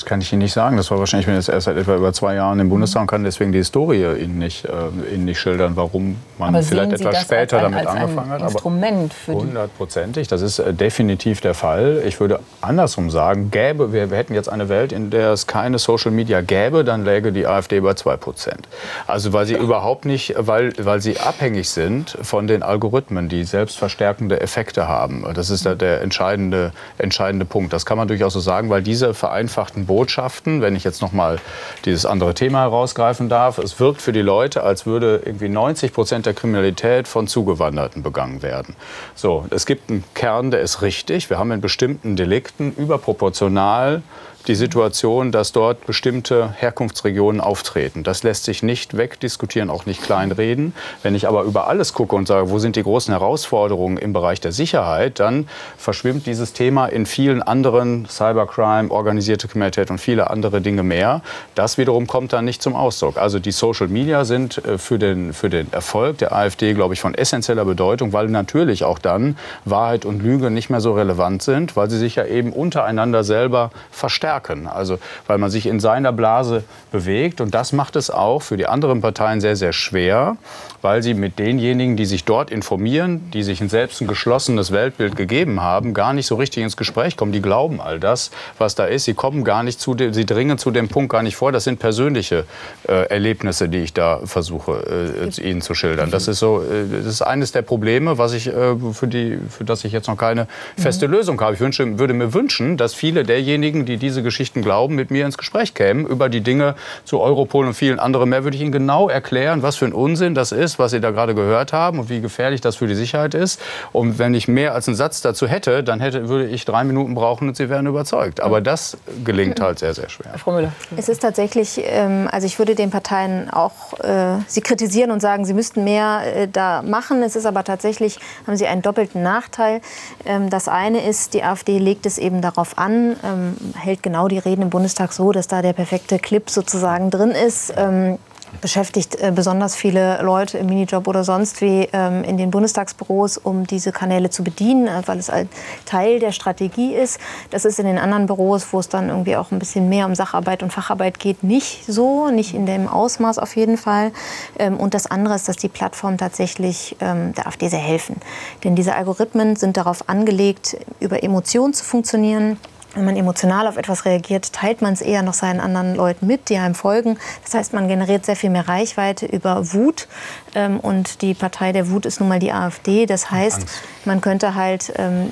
Das kann ich Ihnen nicht sagen. Das war wahrscheinlich, wenn ich jetzt erst seit etwa über zwei Jahren im Bundestag kann, deswegen die Historie Ihnen nicht, äh, Ihnen nicht schildern, warum man aber vielleicht etwas später ein, damit angefangen hat. Instrument für hundertprozentig, das ist äh, definitiv der Fall. Ich würde andersrum sagen, gäbe, wir, wir, hätten jetzt eine Welt, in der es keine Social Media gäbe, dann läge die AfD bei zwei Prozent. Also weil sie überhaupt nicht, weil, weil sie abhängig sind von den Algorithmen, die selbstverstärkende Effekte haben. Das ist der, der entscheidende, entscheidende Punkt. Das kann man durchaus so sagen, weil diese vereinfachten Botschaften, wenn ich jetzt noch mal dieses andere Thema herausgreifen darf, es wirkt für die Leute, als würde irgendwie 90 Prozent der Kriminalität von Zugewanderten begangen werden. So, es gibt einen Kern, der ist richtig. Wir haben in bestimmten Delikten überproportional die Situation, dass dort bestimmte Herkunftsregionen auftreten. Das lässt sich nicht wegdiskutieren, auch nicht kleinreden. Wenn ich aber über alles gucke und sage, wo sind die großen Herausforderungen im Bereich der Sicherheit, dann verschwimmt dieses Thema in vielen anderen Cybercrime, organisierte Kriminalität und viele andere Dinge mehr. Das wiederum kommt dann nicht zum Ausdruck. Also die Social Media sind äh, für den, für den Erfolg der AfD, glaube ich, von essentieller Bedeutung, weil natürlich auch dann Wahrheit und Lüge nicht mehr so relevant sind, weil sie sich ja eben untereinander selber verstärken stärken. Also weil man sich in seiner Blase bewegt und das macht es auch für die anderen Parteien sehr, sehr schwer, weil sie mit denjenigen, die sich dort informieren, die sich selbst ein geschlossenes Weltbild gegeben haben, gar nicht so richtig ins Gespräch kommen. Die glauben all das, was da ist. Sie kommen gar nicht zu dem, sie dringen zu dem Punkt gar nicht vor. Das sind persönliche äh, Erlebnisse, die ich da versuche äh, Ihnen zu schildern. Das ist so, äh, das ist eines der Probleme, was ich äh, für die, für das ich jetzt noch keine feste mhm. Lösung habe. Ich wünsche, würde mir wünschen, dass viele derjenigen, die diese Geschichten glauben, mit mir ins Gespräch kämen über die Dinge zu Europol und vielen anderen mehr. Würde ich Ihnen genau erklären, was für ein Unsinn das ist ist, was Sie da gerade gehört haben und wie gefährlich das für die Sicherheit ist. Und wenn ich mehr als einen Satz dazu hätte, dann hätte, würde ich drei Minuten brauchen und Sie wären überzeugt. Aber das gelingt halt sehr, sehr schwer. Frau Müller. Es ist tatsächlich, ähm, also ich würde den Parteien auch äh, sie kritisieren und sagen, sie müssten mehr äh, da machen. Es ist aber tatsächlich, haben sie einen doppelten Nachteil. Ähm, das eine ist, die AfD legt es eben darauf an, ähm, hält genau die Reden im Bundestag so, dass da der perfekte Clip sozusagen drin ist. Ähm, beschäftigt äh, besonders viele Leute im Minijob oder sonst wie ähm, in den Bundestagsbüros, um diese Kanäle zu bedienen, äh, weil es ein Teil der Strategie ist. Das ist in den anderen Büros, wo es dann irgendwie auch ein bisschen mehr um Sacharbeit und Facharbeit geht, nicht so, nicht in dem Ausmaß auf jeden Fall. Ähm, und das andere ist, dass die Plattformen tatsächlich ähm, der AfD sehr helfen. Denn diese Algorithmen sind darauf angelegt, über Emotionen zu funktionieren. Wenn man emotional auf etwas reagiert, teilt man es eher noch seinen anderen Leuten mit, die einem folgen. Das heißt, man generiert sehr viel mehr Reichweite über Wut. Ähm, und die Partei der Wut ist nun mal die AfD. Das heißt, man könnte halt, ähm,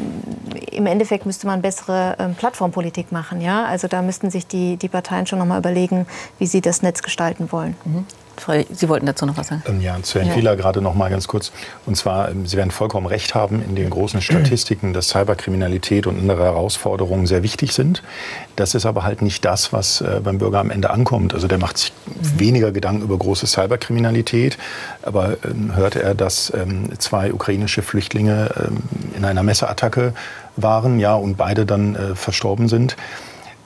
im Endeffekt müsste man bessere ähm, Plattformpolitik machen. Ja? Also da müssten sich die, die Parteien schon noch mal überlegen, wie sie das Netz gestalten wollen. Mhm. Sie wollten dazu noch was sagen? Ähm, ja, zu Herrn ja. Fehler gerade noch mal ganz kurz. Und zwar, ähm, Sie werden vollkommen recht haben in den großen Statistiken, dass Cyberkriminalität und andere Herausforderungen sehr wichtig sind. Das ist aber halt nicht das, was äh, beim Bürger am Ende ankommt. Also der macht sich mhm. weniger Gedanken über große Cyberkriminalität. Aber ähm, hörte er, dass ähm, zwei ukrainische Flüchtlinge ähm, in einer Messerattacke waren, ja, und beide dann äh, verstorben sind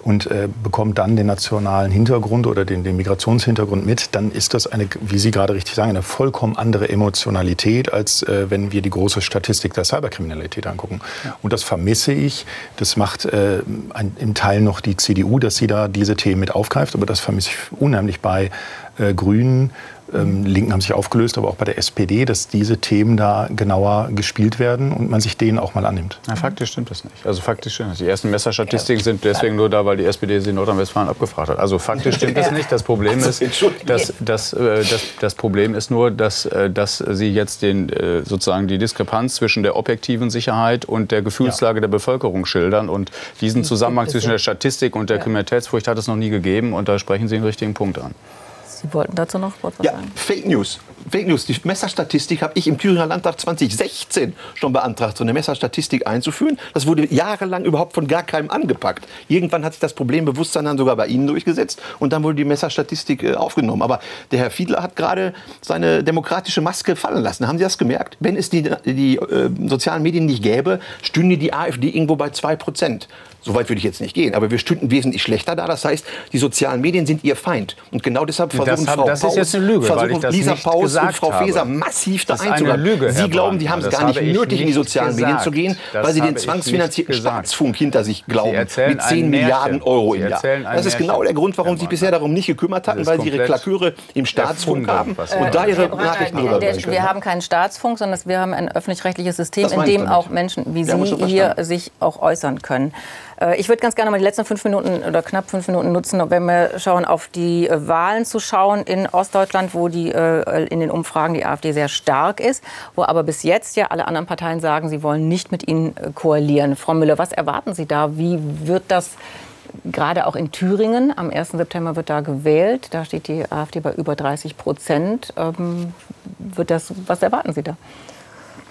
und äh, bekommt dann den nationalen Hintergrund oder den, den Migrationshintergrund mit, dann ist das eine, wie Sie gerade richtig sagen, eine vollkommen andere Emotionalität, als äh, wenn wir die große Statistik der Cyberkriminalität angucken. Ja. Und das vermisse ich. Das macht äh, ein, im Teil noch die CDU, dass sie da diese Themen mit aufgreift, aber das vermisse ich unheimlich bei äh, Grünen, ähm, Linken haben sich aufgelöst, aber auch bei der SPD, dass diese Themen da genauer gespielt werden und man sich denen auch mal annimmt. Ja, faktisch stimmt das nicht. Also faktisch stimmt das. Die ersten Messerstatistiken sind deswegen nur da, weil die SPD sie in Nordrhein-Westfalen abgefragt hat. Also faktisch stimmt das nicht. Das Problem ist, dass, dass, äh, das, das Problem ist nur, dass, äh, dass sie jetzt den, äh, sozusagen die Diskrepanz zwischen der objektiven Sicherheit und der Gefühlslage der Bevölkerung schildern. Und diesen Zusammenhang zwischen der Statistik und der Kriminalitätsfurcht hat es noch nie gegeben. Und da sprechen Sie den richtigen Punkt an. Sie wollten dazu noch kurz was Ja, sagen? Fake News. Fake News. Die Messerstatistik habe ich im Thüringer Landtag 2016 schon beantragt, so eine Messerstatistik einzuführen. Das wurde jahrelang überhaupt von gar keinem angepackt. Irgendwann hat sich das Problembewusstsein dann sogar bei Ihnen durchgesetzt und dann wurde die Messerstatistik äh, aufgenommen. Aber der Herr Fiedler hat gerade seine demokratische Maske fallen lassen. Haben Sie das gemerkt? Wenn es die, die äh, sozialen Medien nicht gäbe, stünde die AfD irgendwo bei 2 Prozent. So weit würde ich jetzt nicht gehen, aber wir stünden wesentlich schlechter da. Das heißt, die sozialen Medien sind ihr Feind. Und genau deshalb versuchen hab- Frau das ist jetzt eine Lüge, weil versuchen ich das Lisa nicht Paus und gesagt Frau. Faeser massiv da Das einzuladen. Herr Sie glauben, die haben es Das gar nicht habe nötig, in die sozialen Medien zu gesagt. gehen, Das weil sie den zwangsfinanzierten gesagt. Staatsfunk hinter sich glauben. Mit 10 ein Milliarden. Euro im Jahr. Das ist genau der Grund, warum sie bisher darum nicht gekümmert hatten, Das weil sie ihre Klaküre im Staatsfunk haben und da ihre Nachrichten der- rüberbringen der- können. Wir haben keinen Staatsfunk, sondern wir haben ein öffentlich-rechtliches System, Das in dem auch Menschen wie Sie hier sich auch äußern können. Äh, Ich würde ganz gerne mal die letzten fünf Minuten oder knapp fünf Minuten nutzen, wenn wir schauen, auf die äh, Wahlen zu schauen in Ostdeutschland, wo die äh, in den Umfragen die AfD sehr stark ist, wo aber bis jetzt ja alle anderen Parteien sagen, sie wollen nicht mit ihnen koalieren. Frau Müller, was erwarten Sie da? Wie wird das gerade auch in Thüringen? Am 1. September wird da gewählt. Da steht die AfD bei über 30 Prozent. Ähm, wird das, was erwarten Sie da?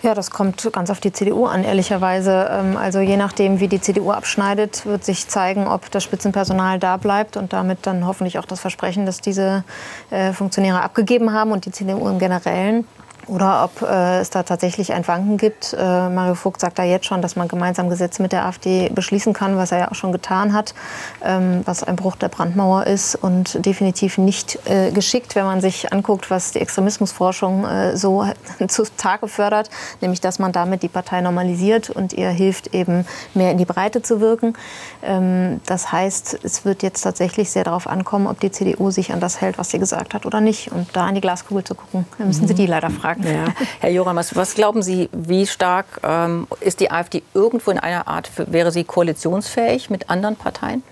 Ja, das kommt ganz auf die CDU an, ehrlicherweise. Ähm, Also je nachdem, wie die CDU abschneidet, wird sich zeigen, ob das Spitzenpersonal da bleibt und damit dann hoffentlich auch das Versprechen, das diese äh, Funktionäre abgegeben haben und die CDU im Generellen. Oder ob äh, es da tatsächlich ein Wanken gibt. Äh, Mario Vogt sagt da jetzt schon, dass man gemeinsam Gesetze mit der AfD beschließen kann, was er ja auch schon getan hat, ähm, was ein Bruch der Brandmauer ist und definitiv nicht äh, geschickt, wenn man sich anguckt, was die Extremismusforschung äh, so zutage fördert, nämlich dass man damit die Partei normalisiert und ihr hilft, eben mehr in die Breite zu wirken. Ähm, das heißt, es wird jetzt tatsächlich sehr darauf ankommen, ob die CDU sich an das hält, was sie gesagt hat oder nicht. Und da in die Glaskugel zu gucken, müssen Sie die leider fragen. Ja. Herr Joram, was, was glauben Sie, wie stark ähm, ist die AfD irgendwo in einer Art, wäre sie koalitionsfähig mit anderen Parteien?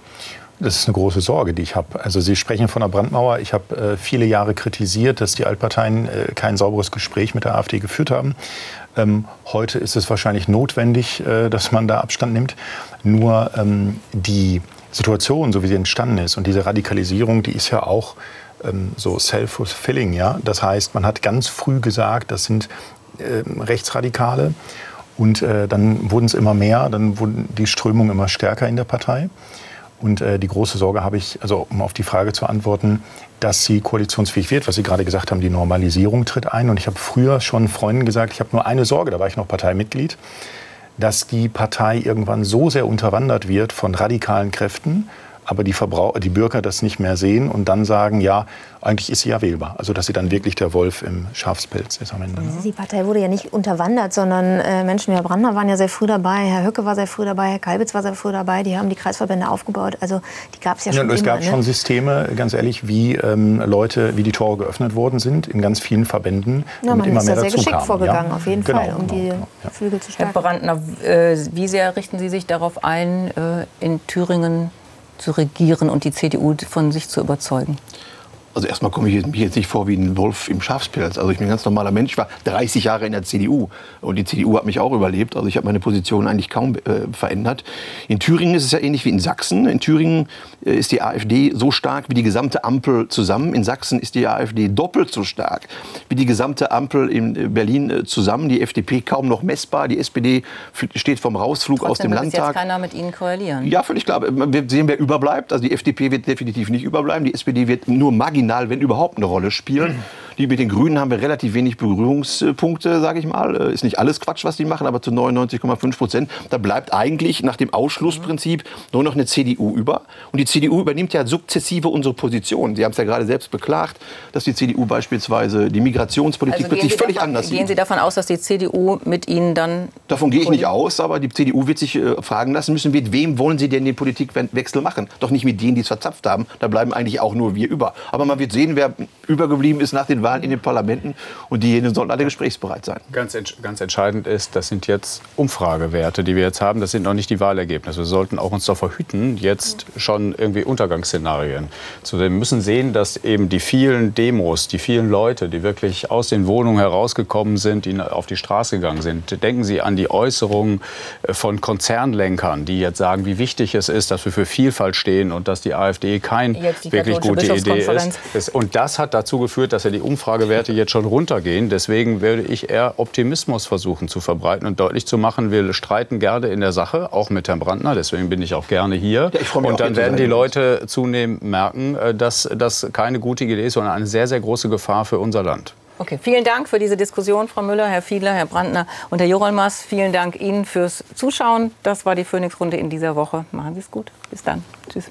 Das ist eine große Sorge, die ich habe. Also Sie sprechen von der Brandmauer. Ich habe äh, viele Jahre kritisiert, dass die Altparteien äh, kein sauberes Gespräch mit der AfD geführt haben. Ähm, heute ist es wahrscheinlich notwendig, äh, dass man da Abstand nimmt. Nur ähm, die Situation, so wie sie entstanden ist und diese Radikalisierung, die ist ja auch ähm, so self-fulfilling. Ja? Das heißt, man hat ganz früh gesagt, das sind ähm, Rechtsradikale. Und äh, dann wurden es immer mehr, dann wurden die Strömungen immer stärker in der Partei. Und äh, die große Sorge habe ich, also um auf die Frage zu antworten, dass sie koalitionsfähig wird, was Sie gerade gesagt haben, die Normalisierung tritt ein. Und ich habe früher schon Freunden gesagt, ich habe nur eine Sorge, da war ich noch Parteimitglied, dass die Partei irgendwann so sehr unterwandert wird von radikalen Kräften, aber die, Verbrauch die Bürger das nicht mehr sehen und dann sagen, ja, eigentlich ist sie ja wählbar. Also dass sie dann wirklich der Wolf im Schafspelz ist am Ende. ne? Die Partei wurde ja nicht unterwandert, sondern äh, Menschen wie Herr Brandner waren ja sehr früh dabei, Herr Höcke war sehr früh dabei, Herr Kalbitz war sehr früh dabei, die haben die Kreisverbände aufgebaut. Also die gab es ja Ja, schon es immer. gab schon ne? Systeme, ganz ehrlich, wie ähm, Leute, wie die Tore geöffnet worden sind in ganz vielen Verbänden, Ja, man immer ist mehr da sehr geschickt kamen, vorgegangen, ja? auf jeden Genau, Fall, um genau, die genau, ja. Flügel zu Herr stärken. Brandner, äh, wie sehr richten Sie sich darauf ein, äh, in Thüringen zu regieren und die CDU von sich zu überzeugen? Also erstmal komme ich mich jetzt nicht vor wie ein Wolf im Schafspelz. Also ich bin ein ganz normaler Mensch. Ich war 30 Jahre in der CDU und die CDU hat mich auch überlebt. Also ich habe meine Position eigentlich kaum äh, verändert. In Thüringen ist es ja ähnlich wie in Sachsen. In Thüringen äh, ist die AfD so stark wie die gesamte Ampel zusammen. In Sachsen ist die AfD doppelt so stark wie die gesamte Ampel in äh, Berlin äh, zusammen. Die FDP kaum noch messbar. Die SPD steht vom Rausflug aus dem Trotzdem wird bis Landtag. jetzt keiner mit Ihnen koalieren. Ja, völlig klar. Wir sehen, wer überbleibt. Also die FDP wird definitiv nicht überbleiben. Die SPD wird nur marginal, wenn überhaupt, eine Rolle spielen. Die mit den Grünen haben wir relativ wenig Berührungspunkte, sage ich mal. Äh, ist nicht alles Quatsch, was die machen, aber zu 99,5 Prozent. Da bleibt eigentlich nach dem Ausschlussprinzip nur noch eine CDU über. Und die CDU übernimmt ja sukzessive unsere Position. Sie haben es ja gerade selbst beklagt, dass die CDU beispielsweise die Migrationspolitik Also plötzlich gehen völlig davon, anders Gehen sieht. Sie davon aus, dass die CDU mit Ihnen dann Davon gehe ich nicht aus, aber die CDU wird sich äh, fragen lassen müssen, mit wem wollen sie denn den Politikwechsel machen? Doch nicht mit denen, die es verzapft haben. Da bleiben eigentlich auch nur wir über. Aber man wird sehen, wer übergeblieben ist nach den Wahlen in den Parlamenten. Und diejenigen sollen alle gesprächsbereit sein. Ganz, ganz entscheidend ist, das sind jetzt Umfragewerte, die wir jetzt haben. Das sind noch nicht die Wahlergebnisse. Wir sollten auch uns davor hüten, jetzt schon irgendwie Untergangsszenarien zu sehen. Wir müssen sehen, dass eben die vielen Demos, die vielen Leute, die wirklich aus den Wohnungen herausgekommen sind, die auf die Straße gegangen sind. Denken Sie an die Äußerungen äh, von Konzernlenkern, die jetzt sagen, wie wichtig es ist, dass wir für Vielfalt stehen und dass die AfD kein wirklich gute Idee ist. Das- Und das hat dazu geführt, dass ja die Umfragewerte jetzt schon runtergehen. Deswegen würde ich eher Optimismus versuchen zu verbreiten und deutlich zu machen, wir streiten gerne in der Sache, auch mit Herrn Brandner. Deswegen bin ich auch gerne hier. Ja, und dann werden die Leute zunehmend merken, äh, dass das keine gute Idee ist, sondern eine sehr, sehr große Gefahr für unser Land. Okay, vielen Dank für diese Diskussion, Frau Müller, Herr Fiedler, Herr Brandner und Herr Jorolmas. Vielen Dank Ihnen fürs Zuschauen. Das war die Phoenix-Runde in dieser Woche. Machen Sie es gut. Bis dann. Tschüss.